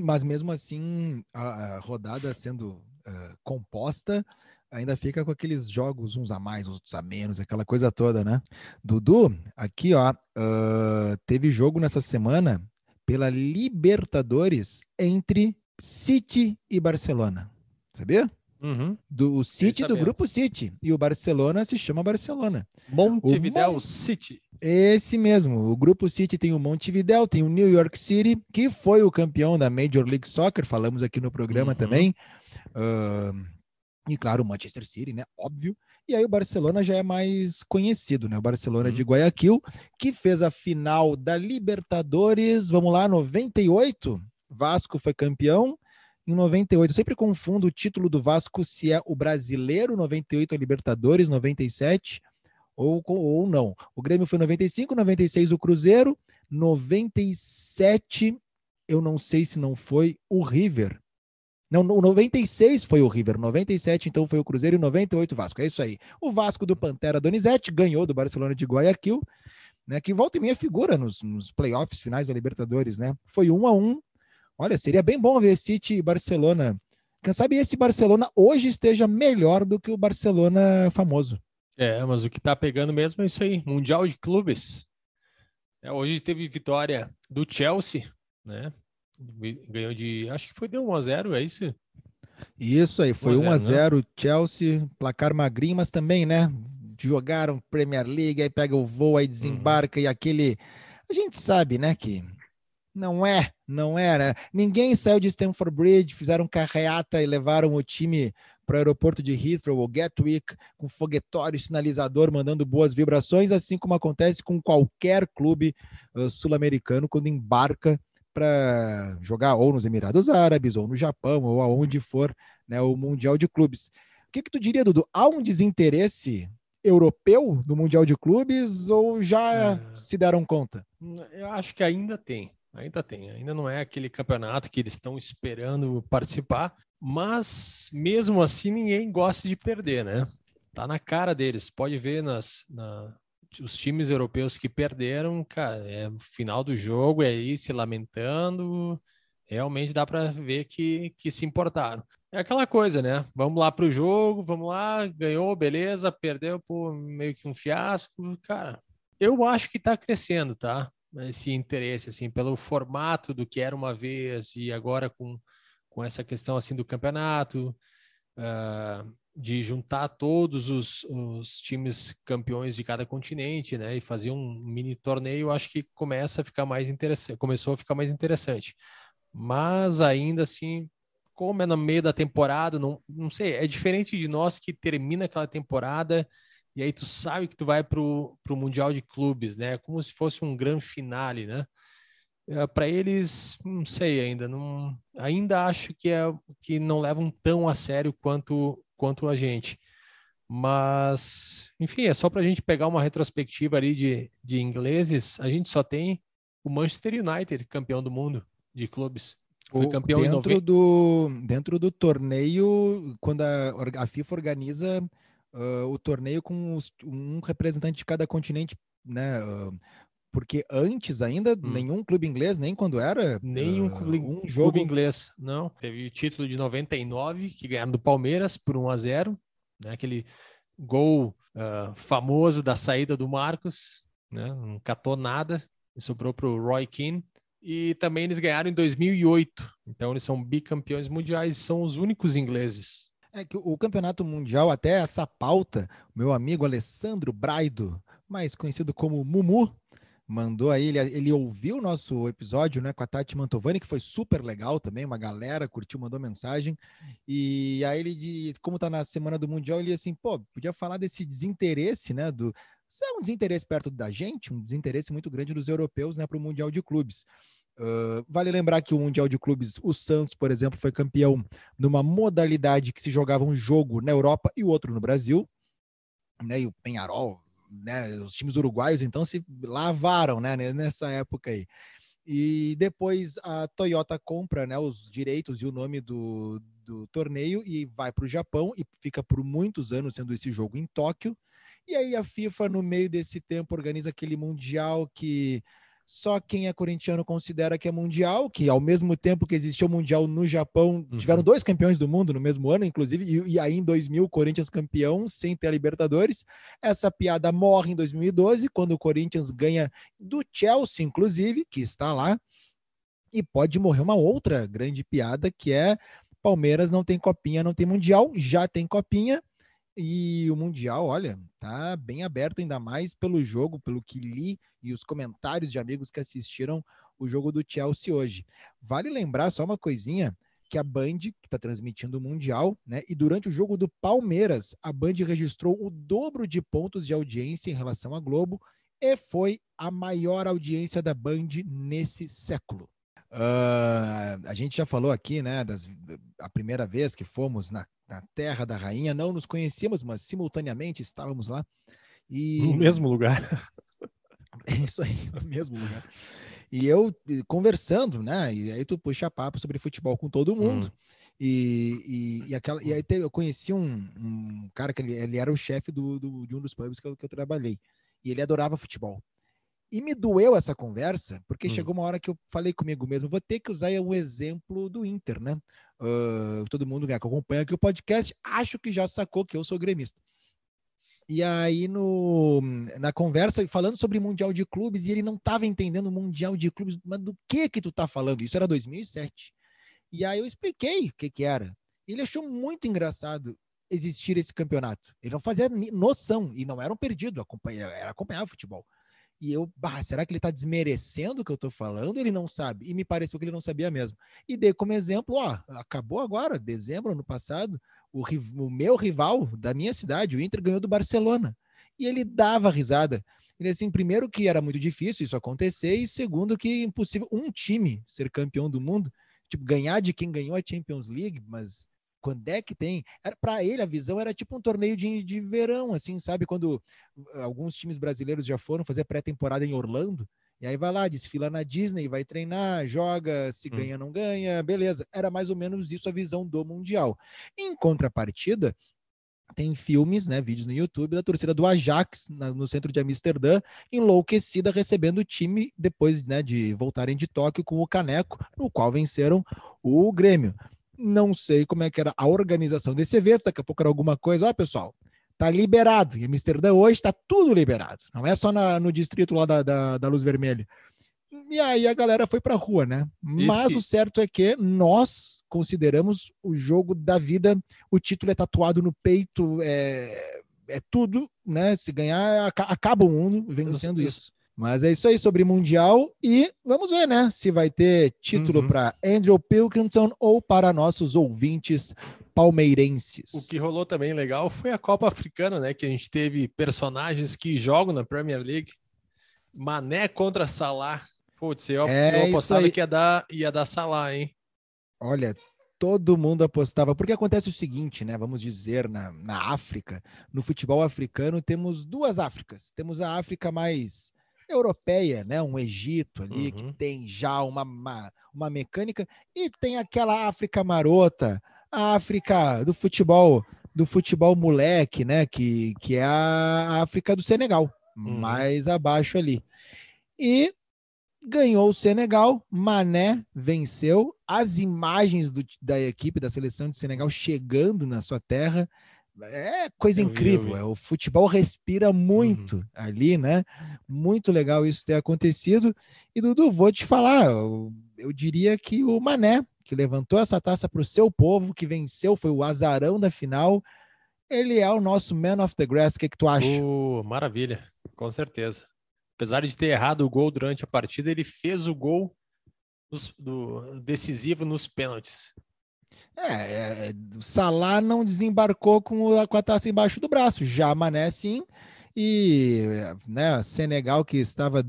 [SPEAKER 2] Mas mesmo assim, a, rodada sendo uh, composta, ainda fica com aqueles jogos uns a mais, outros a menos, aquela coisa toda, né? Dudu, aqui ó, uh, teve jogo nessa semana pela Libertadores entre City e Barcelona. Sabia? Uhum. Do City do grupo City. E o Barcelona se chama Barcelona.
[SPEAKER 1] Montevideo Mon... City.
[SPEAKER 2] Esse mesmo. O grupo City tem o Montevideo, tem o New York City, que foi o campeão da Major League Soccer. Falamos aqui no programa uhum. também. Uh, e claro, o Manchester City, né? Óbvio. E aí o Barcelona já é mais conhecido, né? O Barcelona uhum. de Guayaquil, que fez a final da Libertadores, vamos lá, 98. Vasco foi campeão em 98. Eu sempre confundo o título do Vasco se é o brasileiro, 98 a Libertadores, 97 ou, ou não. O Grêmio foi 95, 96 o Cruzeiro, 97 eu não sei se não foi o River. Não, o 96 foi o River, 97 então foi o Cruzeiro e 98 o Vasco. É isso aí. O Vasco do Pantera Donizete ganhou do Barcelona de Guayaquil, né, que volta e meia figura nos, nos playoffs finais da Libertadores, né? Foi um a um. Olha, seria bem bom ver City e Barcelona. Quem sabe esse Barcelona hoje esteja melhor do que o Barcelona famoso.
[SPEAKER 1] É, mas o que tá pegando mesmo é isso aí, Mundial de Clubes. É, hoje teve vitória do Chelsea, né? Ganhou de. Acho que foi de 1x0, é isso?
[SPEAKER 2] Isso aí, foi 1x0 né? Chelsea, placar magrinho, mas também, né? jogaram Premier League, aí pega o voo, aí desembarca uhum. e aquele. A gente sabe, né, que não é, não era. Ninguém saiu de Stamford Bridge, fizeram carreata e levaram o time para o aeroporto de Heathrow ou Gatwick com foguetório, sinalizador, mandando boas vibrações, assim como acontece com qualquer clube uh, sul-americano quando embarca para jogar ou nos Emirados Árabes, ou no Japão, ou aonde for né, o Mundial de Clubes. O que, que tu diria, Dudu? Há um desinteresse europeu no Mundial de Clubes ou já é... se deram conta?
[SPEAKER 1] Eu acho que ainda tem. Ainda tem, ainda não é aquele campeonato que eles estão esperando participar, mas mesmo assim ninguém gosta de perder, né? Tá na cara deles. Pode ver nas, na, os times europeus que perderam, cara, é final do jogo, é aí se lamentando. Realmente dá para ver que, que se importaram. É aquela coisa, né? Vamos lá para o jogo, vamos lá, ganhou, beleza, perdeu por meio que um fiasco. Cara, eu acho que está crescendo, tá? Esse interesse, assim, pelo formato do que era uma vez e agora com, com essa questão, assim, do campeonato. Uh, de juntar todos os, os, times campeões de cada continente, né, e fazer um mini torneio, acho que começa a ficar mais interessante, começou a ficar mais interessante. Mas ainda assim, como é no meio da temporada, não, não sei, é diferente de nós que termina aquela temporada e aí tu sabe que tu vai pro, pro Mundial de Clubes, né, como se fosse um grande finale, né, é, para eles, não sei ainda, não, ainda acho que é que não levam tão a sério quanto quanto a gente. Mas, enfim, é só para a gente pegar uma retrospectiva ali de, de ingleses. A gente só tem o Manchester United, campeão do mundo de clubes.
[SPEAKER 2] Foi campeão dentro em 90... do Dentro do torneio, quando a, a FIFA organiza uh, o torneio com os, um representante de cada continente, né? Uh, porque antes ainda, hum. nenhum clube inglês, nem quando era.
[SPEAKER 1] Nenhum uh, clube, um jogo... clube inglês, não. Teve o título de 99, que ganharam do Palmeiras por 1 a 0 né? Aquele gol uh, famoso da saída do Marcos, né? Não catou nada, e sobrou para o Roy Keane. E também eles ganharam em 2008. Então eles são bicampeões mundiais, são os únicos ingleses.
[SPEAKER 2] É que o campeonato mundial, até essa pauta, meu amigo Alessandro Braido, mais conhecido como Mumu, mandou aí, ele, ele ouviu o nosso episódio, né, com a Tati Mantovani, que foi super legal também, uma galera curtiu, mandou mensagem, e aí ele, como tá na semana do Mundial, ele assim, pô, podia falar desse desinteresse, né, do, isso é um desinteresse perto da gente, um desinteresse muito grande dos europeus, né, para o Mundial de Clubes. Uh, vale lembrar que o Mundial de Clubes, o Santos, por exemplo, foi campeão numa modalidade que se jogava um jogo na Europa e o outro no Brasil, né, e o Penharol né, os times uruguaios então se lavaram, né, nessa época aí. E depois a Toyota compra, né, os direitos e o nome do, do torneio e vai para o Japão e fica por muitos anos sendo esse jogo em Tóquio. E aí a FIFA no meio desse tempo organiza aquele mundial que só quem é corintiano considera que é mundial, que ao mesmo tempo que existiu o mundial no Japão, uhum. tiveram dois campeões do mundo no mesmo ano, inclusive, e, e, aí em 2000 o Corinthians campeão sem ter a Libertadores. Essa piada morre em 2012, quando o Corinthians ganha do Chelsea, inclusive, que está lá. E pode morrer uma outra grande piada, que é Palmeiras não tem copinha, não tem mundial, já tem copinha, e o Mundial, olha, tá bem aberto, ainda mais pelo jogo, pelo que li e os comentários de amigos que assistiram o jogo do Chelsea hoje. Vale lembrar só uma coisinha, que a Band, que está transmitindo o Mundial, né? E durante o jogo do Palmeiras, a Band registrou o dobro de pontos de audiência em relação à Globo e foi a maior audiência da Band nesse século. Uh, a gente já falou aqui, né, das, a primeira vez que fomos na, na, Terra da Rainha, não nos conhecíamos, mas simultaneamente estávamos lá.
[SPEAKER 1] E... No mesmo lugar.
[SPEAKER 2] É [LAUGHS] isso aí, no mesmo lugar. E eu conversando, né, e aí tu puxa papo sobre futebol com todo mundo. Hum. E, e, e, aquela, e aí eu conheci um, um cara que ele, ele era o chefe do, do, de um dos pubs que eu, que eu trabalhei. E ele adorava futebol. E me doeu essa conversa, porque hum. chegou uma hora que eu falei comigo mesmo, vou ter que usar um exemplo do Inter, né? Uh, todo mundo que acompanha aqui o podcast, acho que já sacou que eu sou gremista. E aí, no, na conversa, falando sobre Mundial de Clubes, e ele não estava entendendo o Mundial de Clubes, mas do que que tu tá falando? Isso era 2007. E aí eu expliquei o que que era. Ele achou muito engraçado. existir esse campeonato. Ele não fazia noção e não era um perdido, acompanha, era acompanhar o futebol. E eu, bah, será que ele está desmerecendo o que eu estou falando? Ele não sabe. E me pareceu que ele não sabia mesmo. E dei como exemplo, ó, acabou agora, dezembro, ano passado, o, o meu rival da minha cidade, o Inter, ganhou do Barcelona. E ele dava risada. Ele assim, primeiro que era muito difícil isso acontecer, e segundo que impossível um time ser campeão do mundo, tipo, ganhar de quem ganhou a Champions League, mas quando é que tem? Para ele a visão era tipo um torneio de, de verão, assim, sabe? Quando uh, alguns times brasileiros já foram fazer pré-temporada em Orlando, e aí vai lá, desfila na Disney, vai treinar, joga, se hum. ganha, não ganha, beleza. Era mais ou menos isso a visão do Mundial. Em contrapartida, tem filmes, né, vídeos no YouTube da torcida do Ajax na, no centro de Amsterdã, enlouquecida recebendo o time depois, né, de voltarem de Tóquio com o caneco, no qual venceram o Grêmio. Não sei como é que era a organização desse evento, daqui a pouco era alguma coisa. Ó, pessoal, tá liberado. Em Amsterdã hoje está tudo liberado. Não é só na, no distrito lá da, da, da, Luz Vermelha. E aí a galera foi pra rua, né? Mas Esse... o certo é que nós consideramos o jogo da vida, o título é tatuado no peito, é, é tudo, né? Se ganhar, acaba o mundo vencendo isso. Mas é isso aí sobre Mundial e vamos ver, né? Se vai ter título uhum. para Andrew Pilkington ou para nossos ouvintes palmeirenses.
[SPEAKER 1] O que rolou também legal foi a Copa Africana, né? Que a gente teve personagens que jogam na Premier League. Mané contra Salah. Putz, eu, é eu apostava que ia dar, ia dar Salah, hein?
[SPEAKER 2] Olha, todo mundo apostava. Porque acontece o seguinte, né? Vamos dizer, na, na África, no futebol africano, temos duas Áfricas. Temos a África mais europeia, né? Um Egito ali uhum. que tem já uma, uma, uma mecânica e tem aquela África marota, a África do futebol do futebol moleque, né? Que, que é a África do Senegal, uhum. mais abaixo ali. E ganhou o Senegal, Mané venceu. As imagens do, da equipe da seleção de Senegal chegando na sua terra é coisa eu incrível. Vi, vi. É, o futebol respira muito uhum. ali, né? Muito legal isso ter acontecido. E Dudu, vou te falar, eu, eu diria que o Mané, que levantou essa taça para o seu povo, que venceu, foi o azarão da final. Ele é o nosso man of the grass. O que, que tu acha?
[SPEAKER 1] Uh, maravilha, com certeza. Apesar de ter errado o gol durante a partida, ele fez o gol nos, do, decisivo nos pênaltis.
[SPEAKER 2] É, é, o Salah não desembarcou com, a, com a taça embaixo do braço, já Mané sim, e né, Senegal que estava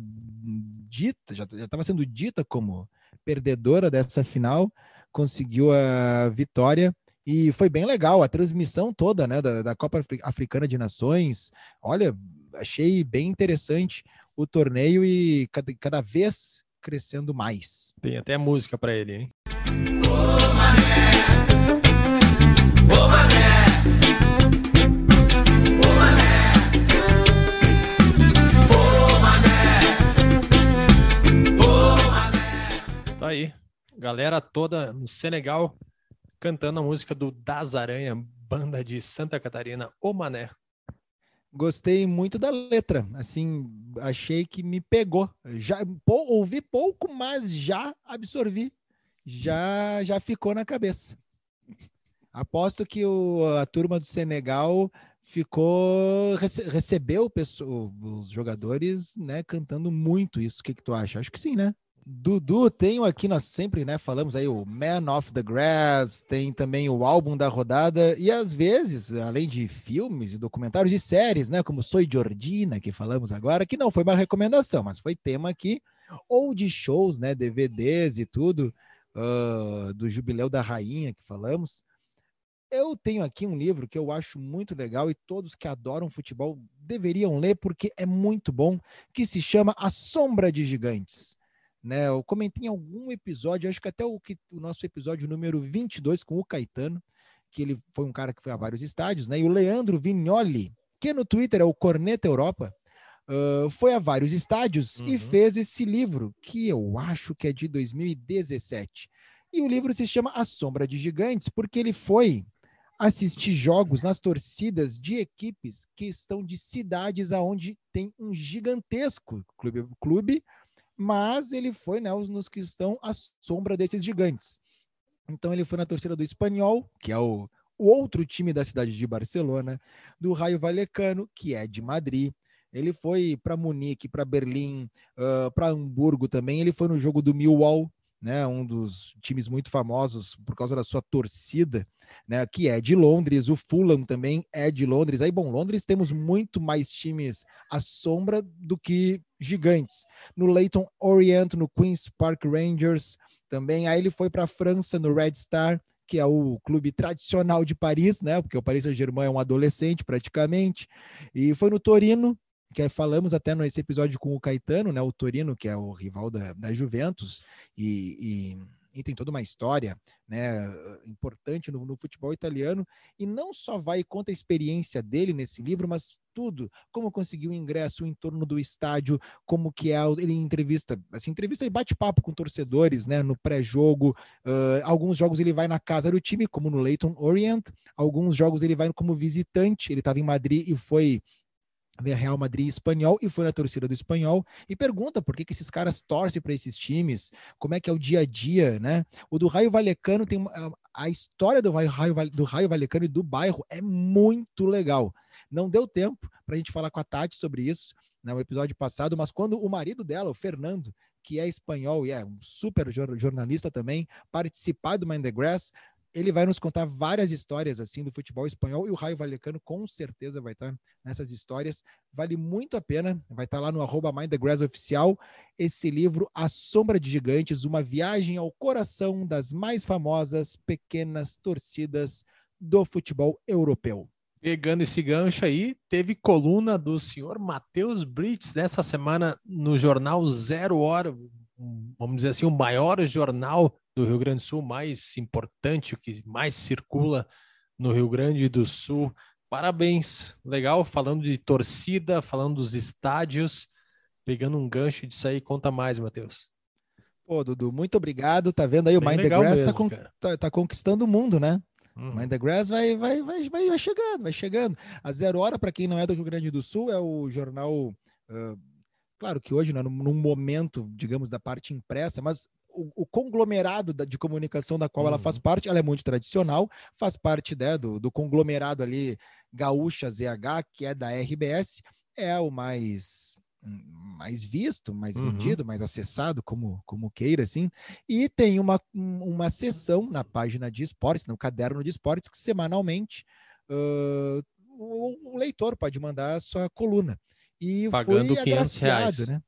[SPEAKER 2] dita, já estava sendo dita como perdedora dessa final, conseguiu a vitória e foi bem legal a transmissão toda né, da, da Copa Africana de Nações. Olha, achei bem interessante o torneio e cada, cada vez crescendo mais.
[SPEAKER 1] Tem até música para ele, hein? Tá aí, galera toda no Senegal cantando a música do Das Aranha, banda de Santa Catarina, O Mané.
[SPEAKER 2] Gostei muito da letra, assim, achei que me pegou. Já ouvi pouco, mas já absorvi já, já ficou na cabeça. Aposto que o, a turma do Senegal ficou rece, recebeu os jogadores né, cantando muito isso. O que, que tu acha? Acho que sim, né? Dudu, tenho aqui, nós sempre né, falamos aí o Man of the Grass, tem também o álbum da rodada, e às vezes, além de filmes e documentários e séries, né, como Soy Jordina, que falamos agora, que não foi uma recomendação, mas foi tema aqui, ou de shows, né, DVDs e tudo, uh, do Jubileu da Rainha que falamos. Eu tenho aqui um livro que eu acho muito legal e todos que adoram futebol deveriam ler porque é muito bom, que se chama A Sombra de Gigantes. Né, eu comentei em algum episódio, acho que até o, que, o nosso episódio número 22 com o Caetano, que ele foi um cara que foi a vários estádios, né? E o Leandro Vignoli, que no Twitter é o Corneta Europa, uh, foi a vários estádios uhum. e fez esse livro, que eu acho que é de 2017. E o livro se chama A Sombra de Gigantes, porque ele foi assistir jogos nas torcidas de equipes que estão de cidades aonde tem um gigantesco clube, clube mas ele foi né, nos que estão à sombra desses gigantes. Então ele foi na torcida do Espanhol, que é o, o outro time da cidade de Barcelona, do Raio Vallecano, que é de Madrid. Ele foi para Munique, para Berlim, uh, para Hamburgo também. Ele foi no jogo do Millwall, né, um dos times muito famosos por causa da sua torcida, né, que é de Londres, o Fulham também é de Londres. Aí, bom, Londres temos muito mais times à sombra do que gigantes. No Leighton Orient, no Queen's Park Rangers também. Aí ele foi para a França no Red Star, que é o clube tradicional de Paris, né, porque o Paris Saint-Germain é um adolescente praticamente. E foi no Torino, que falamos até nesse episódio com o Caetano, né, o Torino, que é o rival da, da Juventus, e, e, e, tem toda uma história né, importante no, no, futebol italiano, e não só vai e conta a experiência dele nesse livro, mas tudo, como conseguiu o ingresso em torno do estádio, como que é, ele entrevista, assim, entrevista e bate-papo com torcedores, né, no pré-jogo, uh, alguns jogos ele vai na casa do time, como no Leighton Orient, alguns jogos ele vai como visitante, ele estava em Madrid e foi ver Real Madrid Espanhol e foi na torcida do Espanhol e pergunta por que, que esses caras torcem para esses times, como é que é o dia a dia, né? O do Raio Valecano tem a história do Raio, do Raio Valecano e do bairro é muito legal. Não deu tempo para a gente falar com a Tati sobre isso no né, episódio passado, mas quando o marido dela, o Fernando, que é espanhol e é um super jornalista também, participar do Mind the Grass, ele vai nos contar várias histórias assim do futebol espanhol e o Raio Valecano com certeza vai estar nessas histórias. Vale muito a pena, vai estar lá no arroba Mind the Grass oficial, esse livro A Sombra de Gigantes, uma viagem ao coração das mais famosas pequenas torcidas do futebol europeu.
[SPEAKER 1] Pegando esse gancho aí, teve coluna do senhor Matheus Brits nessa semana no jornal Zero Hora, vamos dizer assim, o maior jornal do Rio Grande do Sul, mais importante, o que mais circula no Rio Grande do Sul. Parabéns, legal, falando de torcida, falando dos estádios, pegando um gancho disso aí, conta mais, Matheus.
[SPEAKER 2] Pô, Dudu, muito obrigado. Tá vendo aí, Bem o Mind the Grass tá mesmo, tá, con tá, tá, conquistando o mundo, né? Hum. Mind the Grass vai, vai, vai, vai, vai chegando, vai chegando. A Zero Hora, para quem não é do Rio Grande do Sul, é o jornal. Uh, claro que hoje, né, num momento, digamos, da parte impressa, mas o, o, conglomerado da, de comunicação da qual uhum. ela faz uhum. parte, ela é muito tradicional, faz parte né, do, do conglomerado ali Gaúcha ZH, que é da RBS, é o mais mais visto, mais uhum. vendido, mais acessado, como, como queira, assim, e tem uma, uma sessão na página de esportes, no caderno de esportes, que semanalmente uh, o, o, leitor pode mandar a sua coluna. E
[SPEAKER 1] Pagando foi 500 reais. né?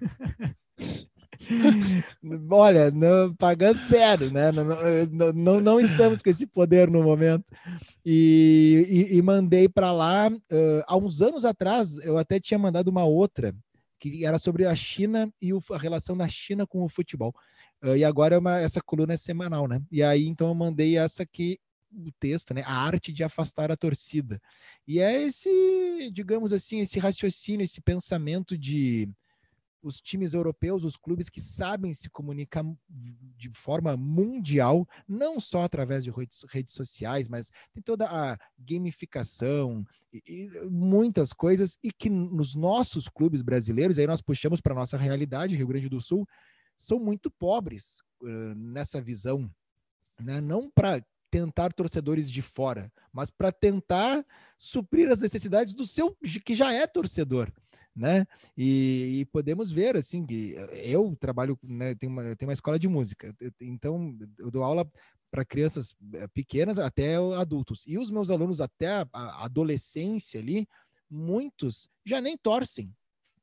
[SPEAKER 1] [LAUGHS] [LAUGHS]
[SPEAKER 2] Olha, não, pagando zero, né? Não, não, não, não, estamos com esse poder no momento. E, e, e mandei para lá. Uh, há uns anos atrás, eu até tinha mandado uma outra, que era sobre a China e o, a relação da China com o futebol. Uh, e agora é uma, essa coluna é semanal, né? E aí, então, eu mandei essa aqui o texto, né? A arte de afastar a torcida. E é esse, digamos assim, esse raciocínio, esse pensamento de os times europeus, os clubes que sabem se comunicar de forma mundial, não só através de redes, sociais, mas tem toda a gamificação e, e, muitas coisas, e que nos nossos clubes brasileiros, aí nós puxamos para a nossa realidade, Rio Grande do Sul, são muito pobres uh, nessa visão. Né? Não para tentar torcedores de fora, mas para tentar suprir as necessidades do seu que já é torcedor né? E, e, podemos ver assim que eu trabalho, né, tenho uma, tenho uma escola de música, então eu dou aula para crianças eh, pequenas até adultos. E os meus alunos até a adolescência ali, muitos já nem torcem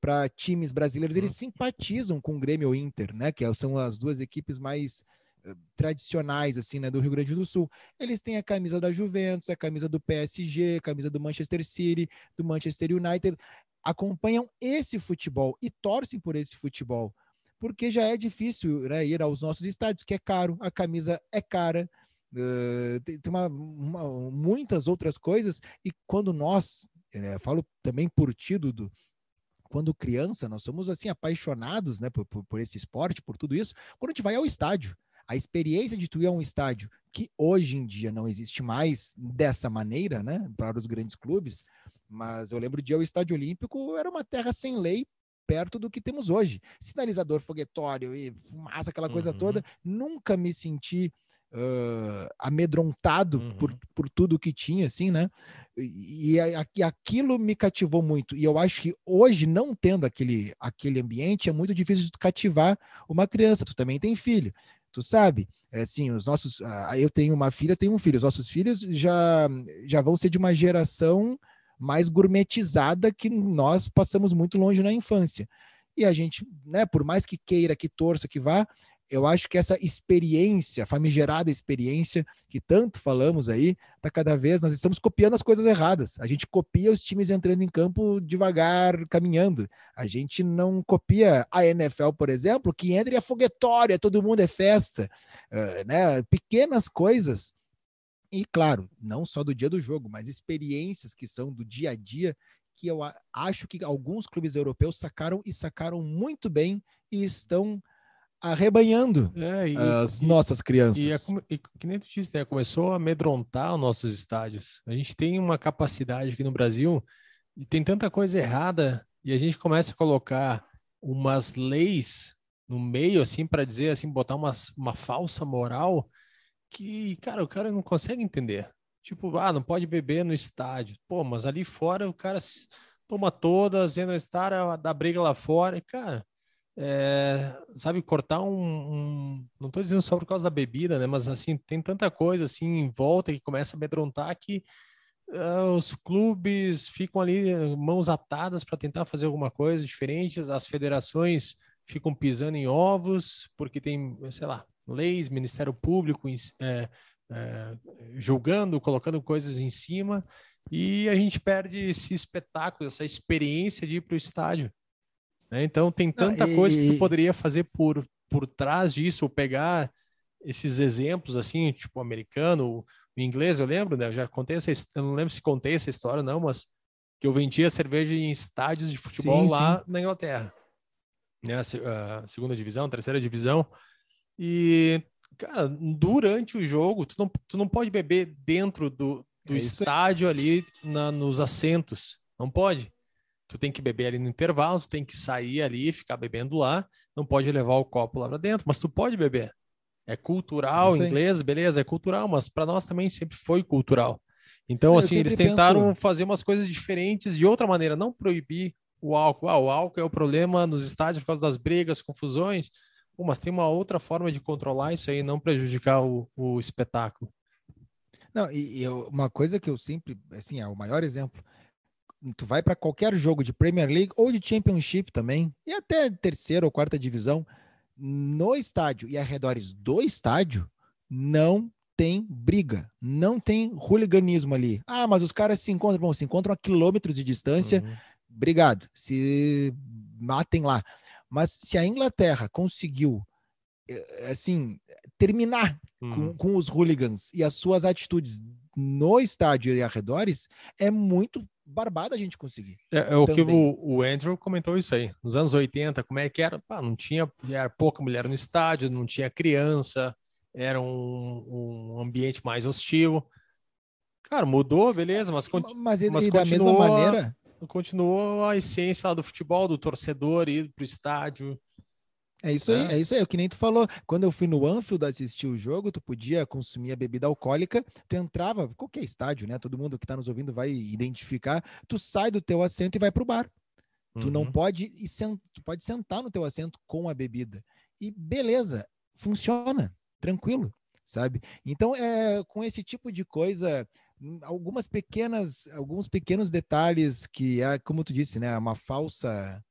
[SPEAKER 2] para times brasileiros, eles simpatizam com o Grêmio ou Inter, né, que são as duas equipes mais eh, tradicionais assim, né, do Rio Grande do Sul. Eles têm a camisa da Juventus, a camisa do PSG, a camisa do Manchester City, do Manchester United acompanham esse futebol e torcem por esse futebol, porque já é difícil né, ir aos nossos estádios, que é caro, a camisa é cara, uh, tem, uma, uma, muitas outras coisas, e quando nós, é, falo também por ti, Dudu, quando criança, nós somos assim apaixonados né, por, por, por esse esporte, por tudo isso, quando a gente vai ao estádio. A experiência de tu ir a um estádio que hoje em dia não existe mais dessa maneira, né, para os grandes clubes, mas eu lembro de o Estádio Olímpico era uma terra sem lei perto do que temos hoje. Sinalizador foguetório e fumaça, aquela coisa uhum. toda. Nunca me senti uh, amedrontado uhum. por, por tudo que tinha, assim, né? E, e, aquilo me cativou muito. E eu acho que hoje, não tendo aquele, aquele ambiente, é muito difícil de cativar uma criança. Tu também tem filho. Tu sabe, assim, os nossos. Uh, eu tenho uma filha, tenho um filho. Os nossos filhos já, já vão ser de uma geração mais gourmetizada que nós passamos muito longe na infância. E a gente, né, por mais que queira, que torça, que vá, eu acho que essa experiência, famigerada experiência que tanto falamos aí, tá cada vez nós estamos copiando as coisas erradas. A gente copia os times entrando em campo devagar, caminhando. A gente não copia a NFL, por exemplo, que entra e é foguetória, todo mundo é festa, uh, né? Pequenas coisas. E claro, não só do dia do jogo, mas experiências que são do dia a dia que eu acho que alguns clubes europeus sacaram e sacaram muito bem e estão arrebanhando é, e, as e, nossas crianças.
[SPEAKER 1] E, é, e, que nem tu disse, né? começou a amedrontar os nossos estádios. A gente tem uma capacidade aqui no Brasil e tem tanta coisa errada e a gente começa a colocar umas leis no meio, assim, para dizer, assim, botar uma, uma falsa moral que, cara, o cara não consegue entender. Tipo, ah, não pode beber no estádio. Pô, mas ali fora o cara toma todas, entra no estádio, dá briga lá fora. E, cara, é, sabe, cortar um, um, Não estou dizendo só por causa da bebida, né? Mas assim, tem tanta coisa assim em volta que começa a amedrontar que uh, os clubes ficam ali mãos atadas para tentar fazer alguma coisa diferente, as federações ficam pisando em ovos, porque tem, sei lá, leis, Ministério Público é, é, julgando, colocando coisas em cima, e a gente perde esse espetáculo, essa experiência de ir para o estádio. Né? Então tem tanta Não, e... coisa que tu poderia fazer por, por trás disso, ou pegar esses exemplos assim, tipo americano, inglês, eu lembro, né? Eu já contei essa, eu não lembro se contei essa história não, mas que eu vendia cerveja em estádios de futebol sim, lá sim. na Inglaterra, né? A segunda divisão, terceira divisão, e cara, durante o jogo, tu não, tu não pode beber dentro do, do é estádio ali na, nos assentos, não pode. Tu tem que beber ali no intervalo, tu tem que sair ali, ficar bebendo lá, não pode levar o copo lá para dentro, mas tu pode beber. É cultural, inglês, beleza, é cultural, mas para nós também sempre foi cultural. Então, eu assim, eles tentaram penso... fazer umas coisas diferentes de outra maneira, não proibir o álcool. Ah, o álcool é o problema nos estádios por causa das brigas, confusões. Pô, mas tem uma outra forma de controlar isso aí, não prejudicar o, o espetáculo.
[SPEAKER 2] Não, e, e uma coisa que eu sempre, assim, é o maior exemplo tu vai para qualquer jogo de Premier League ou de Championship também, e até terceira ou quarta divisão, no estádio e arredores do estádio, não tem briga, não tem hooliganismo ali. Ah, mas os caras se encontram, bom, se encontram a quilômetros de distância, uhum. obrigado, se matem lá. Mas se a Inglaterra conseguiu, eh, assim, terminar uhum. com, com os hooligans e as suas atitudes no estádio e arredores, é muito barbada a gente conseguir.
[SPEAKER 1] É, é o que o, o, Andrew comentou isso aí. Nos anos 80, como é que era? Pá, não tinha, era pouca mulher no estádio, não tinha criança, era um, um ambiente mais hostil. Cara, mudou, beleza, mas,
[SPEAKER 2] mas, e, mas e da mesma maneira
[SPEAKER 1] continuou a essência do futebol, do torcedor ir para o estádio,
[SPEAKER 2] é isso aí, é. é isso aí, é o que nem tu falou. Quando eu fui no Anfield assistir o jogo, tu podia consumir a bebida alcoólica, tu entrava, qualquer estádio, né? Todo mundo que tá nos ouvindo vai identificar, tu sai do teu assento e vai pro bar. Uhum. Tu não uhum. pode ir tu pode sentar no teu assento com a bebida. E beleza, funciona, tranquilo, sabe? Então, é com esse tipo de coisa, algumas pequenas, alguns pequenos detalhes que é, como tu disse, né, uma falsa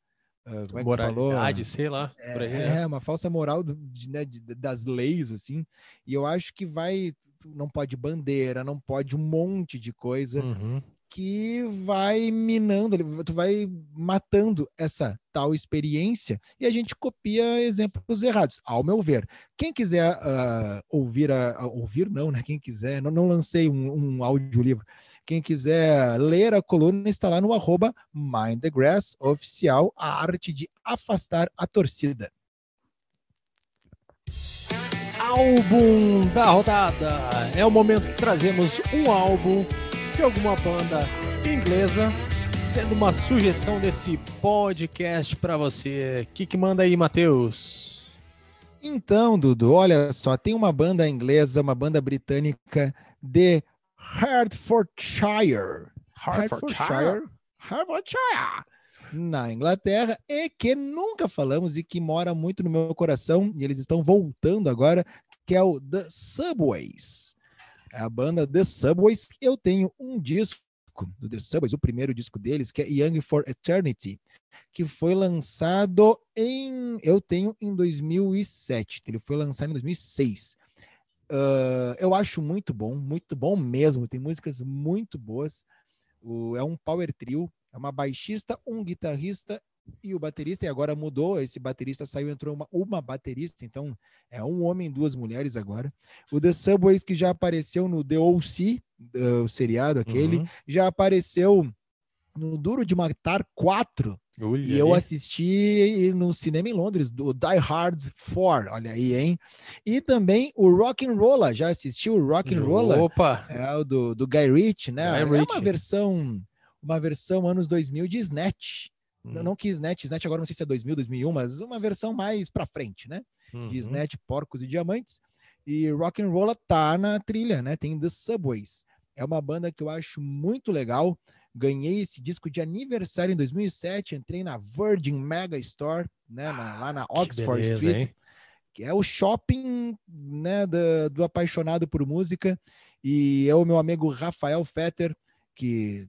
[SPEAKER 1] Uh, como é Moralidade, sei lá.
[SPEAKER 2] É, é, uma falsa moral do, de, né, de, das leis, assim. E eu acho que vai. Não pode bandeira, não pode um monte de coisa uhum que vai minando, tu vai matando essa tal experiência e a gente copia exemplos errados, ao meu ver. Quem quiser uh, ouvir, a, ouvir não, né? Quem quiser, não, não lancei um, um audiolivro. Quem quiser ler a coluna está lá no arroba Mind the Grass oficial, a arte de afastar a torcida.
[SPEAKER 1] Álbum da rodada. É o momento que trazemos um álbum de alguma banda inglesa, sendo uma sugestão desse podcast para você. O que, que manda aí, Matheus?
[SPEAKER 2] Então, Dudu, olha só, tem uma banda inglesa, uma banda britânica de Hertfordshire. Hertfordshire. Hertfordshire. Na Inglaterra, e que nunca falamos e que mora muito no meu coração, e eles estão voltando agora, que é o The Subways. É a banda The Subways. Eu tenho um disco do The Subways, o primeiro disco deles, que é Young for Eternity, que foi lançado em. Eu tenho em 2007. Ele foi lançado em 2006. Uh, eu acho muito bom, muito bom mesmo. Tem músicas muito boas. O, é um power trio, é uma baixista, um guitarrista e o baterista, e agora mudou, esse baterista saiu, entrou uma, uma baterista, então é um homem duas mulheres agora. O The Subways, que já apareceu no The O.C., uh, o seriado aquele, uhum. já apareceu no Duro de Matar 4, e eu assisti no cinema em Londres, do Die Hard 4, olha aí, hein? E também o Rock and Roller, já assistiu o Rock and Roller?
[SPEAKER 1] Opa!
[SPEAKER 2] É o do, do Guy Ritchie, né? Guy é uma versão, uma versão anos 2000 de Snatch. Hum. Não que Snatch, Snatch agora não sei se é 2000, 2001, mas uma versão mais pra frente, né? Uhum. De Snatch, Porcos e Diamantes. E Rock and Roller tá na trilha, né? Tem The Subways. É uma banda que eu acho muito legal. Ganhei esse disco de aniversário em 2007. Entrei na Virgin Mega Store, né, na, lá na Oxford beleza, Street, hein? que é o shopping né, do, do apaixonado por música. E é o meu amigo Rafael Fetter, que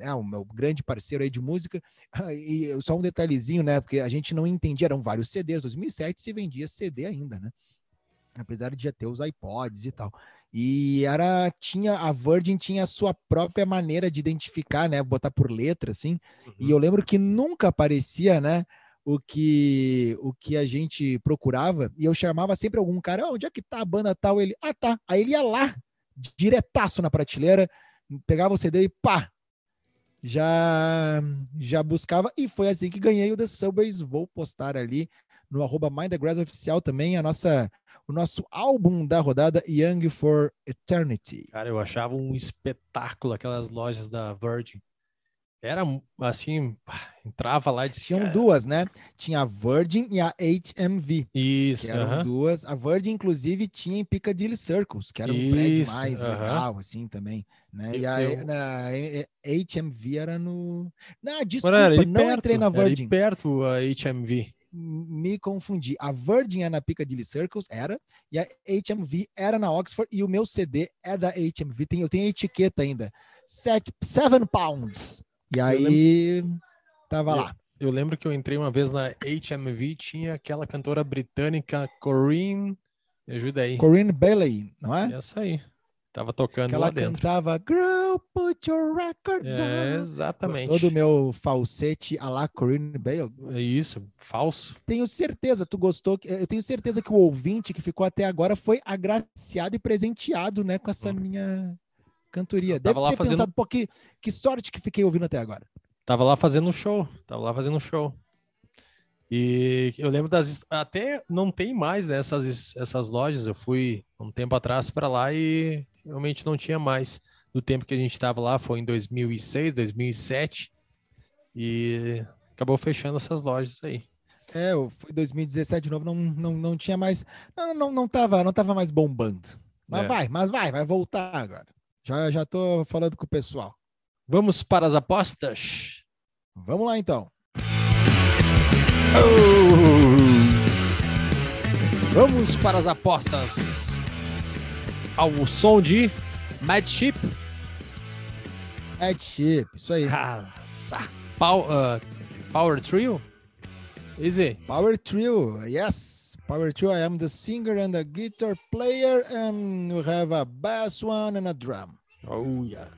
[SPEAKER 2] é o meu grande parceiro aí de música. E só um detalhezinho, né? Porque a gente não entendia, eram vários CDs. 2007 se vendia CD ainda, né? Apesar de já ter os iPods e tal. E era tinha a Virgin tinha a sua própria maneira de identificar, né, botar por letra assim. Uhum. E eu lembro que nunca aparecia, né, o que o que a gente procurava, e eu chamava sempre algum cara, oh, onde é que tá a banda tal? Ele, ah, tá. Aí ele ia lá, diretaço na prateleira, pegava o CD e pá, já já buscava e foi assim que ganhei o The Subways. Vou postar ali no arroba Mind the Grass oficial também a nossa o nosso álbum da rodada Young for Eternity.
[SPEAKER 1] Cara, eu achava um espetáculo aquelas lojas da Virgin. Era assim, entrava lá e disse,
[SPEAKER 2] Tinham duas, né? Tinha a Virgin e a HMV.
[SPEAKER 1] Isso.
[SPEAKER 2] Que eram uh -huh. duas. A Virgin, inclusive, tinha em Piccadilly Circles, que era um Isso, prédio mais uh -huh. legal, assim, também. Né? E a, eu... na, HMV era no. Não, desculpa, era não perto, entrei na Virgin.
[SPEAKER 1] Era perto a HMV
[SPEAKER 2] me confundi. A Virgin é na Piccadilly Circles, era, e a HMV era na Oxford, e o meu CD é da HMV. Tem, eu tenho a etiqueta ainda. Set, seven pounds. E aí, lembro, tava
[SPEAKER 1] eu,
[SPEAKER 2] lá.
[SPEAKER 1] Eu lembro que eu entrei uma vez na HMV, tinha aquela cantora britânica Corinne, me ajuda aí.
[SPEAKER 2] Corinne Bailey, não é?
[SPEAKER 1] Essa aí. Tava tocando
[SPEAKER 2] que
[SPEAKER 1] lá
[SPEAKER 2] ela
[SPEAKER 1] dentro.
[SPEAKER 2] cantava Girl, put your records
[SPEAKER 1] é, on. Exatamente.
[SPEAKER 2] Gostou do meu falsete a la Corinne Bale?
[SPEAKER 1] É isso, falso.
[SPEAKER 2] Tenho certeza, tu gostou. Eu tenho certeza que o ouvinte que ficou até agora foi agraciado e presenteado, né, com essa hum. minha cantoria. Deve ter fazendo... pensado, pô, que, que sorte que fiquei ouvindo até agora.
[SPEAKER 1] Tava lá fazendo um show, tava lá fazendo um show. E eu lembro das. Até não tem mais nessas né, essas lojas. Eu fui um tempo atrás para lá e realmente não tinha mais. Do tempo que a gente estava lá, foi em 2006, 2007, e acabou fechando essas lojas aí.
[SPEAKER 2] É, foi 2017 de novo, não, não, não tinha mais, não, não, não, tava, não tava mais bombando. Mas é. vai, mas vai, vai voltar agora. Já, já tô falando com o pessoal.
[SPEAKER 1] Vamos para as apostas?
[SPEAKER 2] Vamos lá então.
[SPEAKER 1] Oh! Vamos para as apostas ao som de Mad Ship.
[SPEAKER 2] Mad Ship, isso aí.
[SPEAKER 1] Power, uh, Power Trio? Easy.
[SPEAKER 2] Power Trio, yes. Power Trio, I am the singer and the guitar player, and we have a bass one and a drum.
[SPEAKER 1] Oh, yeah.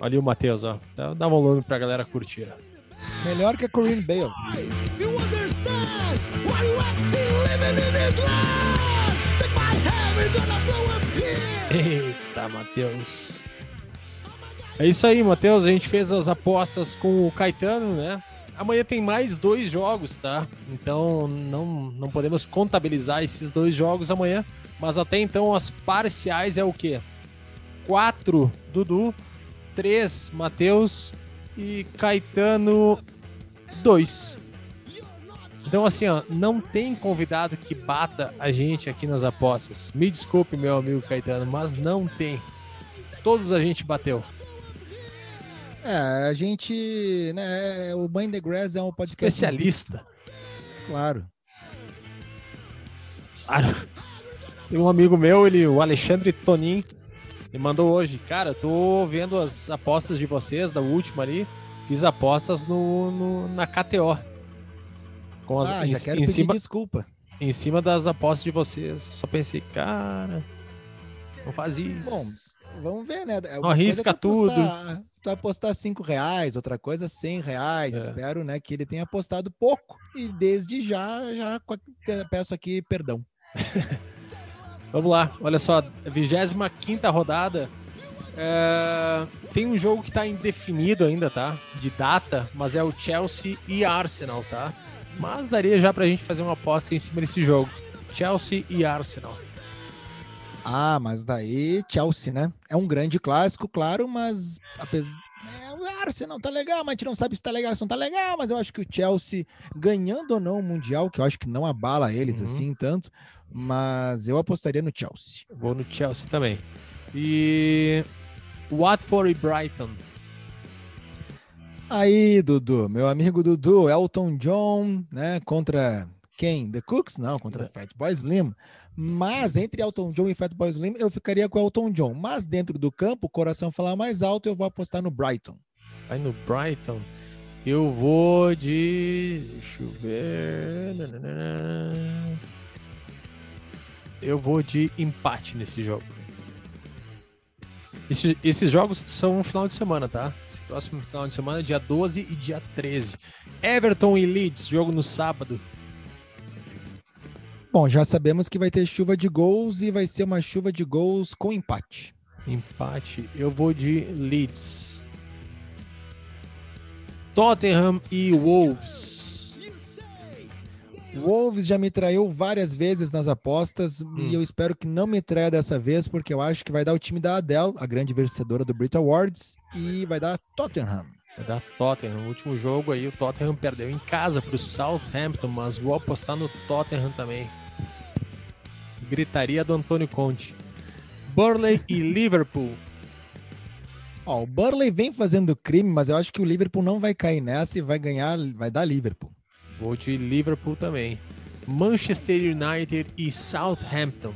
[SPEAKER 1] Ali o Matheus, ó. Dá, dá volume pra galera curtir.
[SPEAKER 2] Melhor que a Corinne Bale. You understand why you living in this
[SPEAKER 1] life? Eita, Matheus. É isso aí, Matheus. A gente fez as apostas com o Caetano, né? Amanhã tem mais dois jogos, tá? Então não, não podemos contabilizar esses dois jogos amanhã. Mas até então as parciais é o quê? Quatro, Dudu. Três, Matheus. E Caetano, dois. Então, assim, ó, não tem convidado que bata a gente aqui nas apostas. Me desculpe, meu amigo Caetano, mas não tem. Todos a gente bateu.
[SPEAKER 2] É, a gente, né, o Mind the Grass é um podcast
[SPEAKER 1] especialista.
[SPEAKER 2] Claro.
[SPEAKER 1] Claro. Tem um amigo meu, ele, o Alexandre Tonin, ele mandou hoje, cara, tô vendo as apostas de vocês, da última ali, fiz apostas no, no na KTO.
[SPEAKER 2] Com as, ah, em, já quero em cima, desculpa.
[SPEAKER 1] Em cima das apostas de vocês. Só pensei, cara, não faz isso. Bom,
[SPEAKER 2] vamos ver, né?
[SPEAKER 1] Não arrisca é tudo.
[SPEAKER 2] Apostar, tu apostar cinco reais, outra coisa cem reais. É. Espero, né, que ele tenha apostado pouco. E desde já, já peço aqui perdão. [LAUGHS]
[SPEAKER 1] vamos lá, olha só, 25 quinta rodada. É, tem um jogo que está indefinido ainda, tá? De data, mas é o Chelsea e Arsenal, tá? Mas daria já pra gente fazer uma aposta em cima desse jogo. Chelsea e Arsenal.
[SPEAKER 2] Ah, mas daí Chelsea, né? É um grande clássico, claro, mas apesar é, o Arsenal tá legal, mas a gente não sabe se tá legal, se não tá legal, mas eu acho que o Chelsea, ganhando ou não o Mundial, que eu acho que não abala eles uhum. assim tanto, mas eu apostaria no Chelsea.
[SPEAKER 1] Vou no Chelsea também. E Watford e Brighton.
[SPEAKER 2] Aí, Dudu, meu amigo Dudu, Elton John, né? Contra quem? The Cooks? Não, contra é. Boy Slim. Mas entre Elton John e Boy Slim, eu ficaria com Elton John. Mas dentro do campo, o coração falar mais alto, eu vou apostar no Brighton.
[SPEAKER 1] Vai no Brighton. Eu vou de. Deixa eu ver. Eu vou de empate nesse jogo. Esses, esses jogos são um final de semana, tá? Esse próximo final de semana, dia 12 e dia 13. Everton e Leeds, jogo no sábado.
[SPEAKER 2] Bom, já sabemos que vai ter chuva de gols e vai ser uma chuva de gols com empate.
[SPEAKER 1] Empate, eu vou de Leeds. Tottenham e Wolves.
[SPEAKER 2] Wolves já me traiu várias vezes nas apostas hum. e eu espero que não me traia dessa vez, porque eu acho que vai dar o time da Adele, a grande vencedora do Brit Awards, e vai dar Tottenham.
[SPEAKER 1] Vai dar Tottenham. No último jogo aí, o Tottenham perdeu em casa para o Southampton, mas vou apostar no Tottenham também. Gritaria do Antônio Conte. Burley e [LAUGHS] Liverpool.
[SPEAKER 2] Ó, o Burley vem fazendo crime, mas eu acho que o Liverpool não vai cair nessa e vai ganhar, vai dar Liverpool.
[SPEAKER 1] Vou de Liverpool também. Manchester United e Southampton.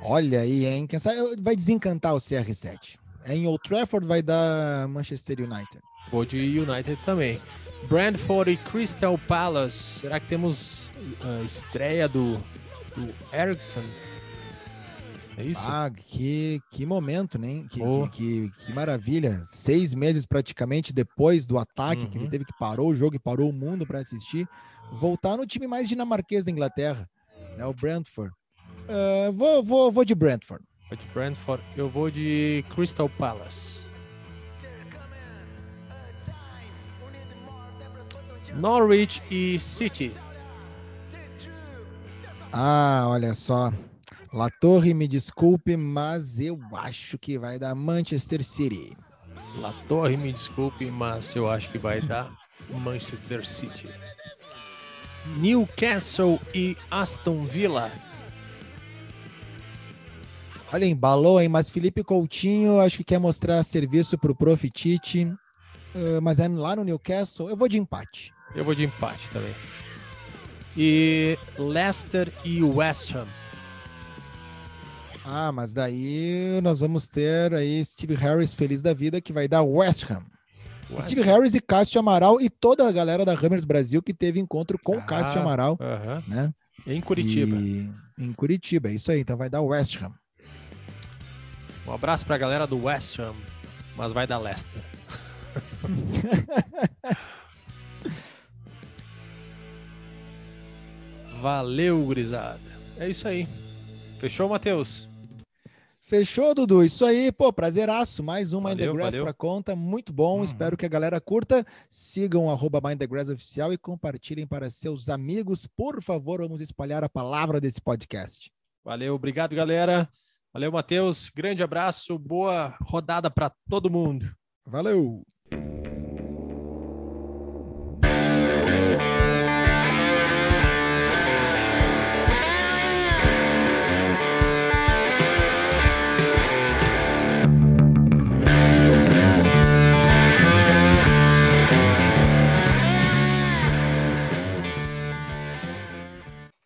[SPEAKER 2] Olha aí, hein? Quem sabe vai desencantar o CR7. É em Old Trafford vai dar Manchester United.
[SPEAKER 1] Vou de United também. Brentford e Crystal Palace. Será que temos a estreia do, do Ericsson?
[SPEAKER 2] É isso? Ah, que, que momento, né? Que, oh. que, que, que, maravilha. Seis meses praticamente depois do ataque, uhum. que ele uhum. teve que parou o jogo e parou o mundo para assistir, voltar no time mais dinamarquês da Inglaterra, né? o Brentford. Uh, vou, vou, vou de Brentford.
[SPEAKER 1] Vou de Brentford. Eu vou de Crystal Palace. Norwich e City.
[SPEAKER 2] Ah, olha só. La Torre, me desculpe, mas eu acho que vai dar Manchester City.
[SPEAKER 1] La Torre, me desculpe, mas eu acho que vai dar Manchester City. Newcastle e Aston Villa.
[SPEAKER 2] Olha, embalou, hein? Mas Felipe Coutinho acho que quer mostrar serviço para o Profitite. Uh, mas é lá no Newcastle. Eu vou de empate.
[SPEAKER 1] Eu vou de empate também. E Leicester e West Ham.
[SPEAKER 2] Ah, mas daí nós vamos ter aí Steve Harris feliz da vida que vai dar West Ham. West Steve Ham. Harris e Cássio Amaral e toda a galera da Hammers Brasil que teve encontro com ah, Cássio Amaral, uh -huh. né?
[SPEAKER 1] Em Curitiba. E...
[SPEAKER 2] Em Curitiba, é isso aí. Então vai dar West Ham.
[SPEAKER 1] Um abraço pra galera do West Ham, mas vai dar Leicester. [LAUGHS] Valeu, gurizada. É isso aí. Fechou, Matheus?
[SPEAKER 2] Fechou, Dudu. Isso aí, pô, prazeraço. Mais um Mind the Grass para conta. Muito bom. Uhum. Espero que a galera curta. Sigam arroba Mind the Grass oficial e compartilhem para seus amigos. Por favor, vamos espalhar a palavra desse podcast.
[SPEAKER 1] Valeu, obrigado, galera. Valeu, Matheus. Grande abraço. Boa rodada para todo mundo.
[SPEAKER 2] Valeu.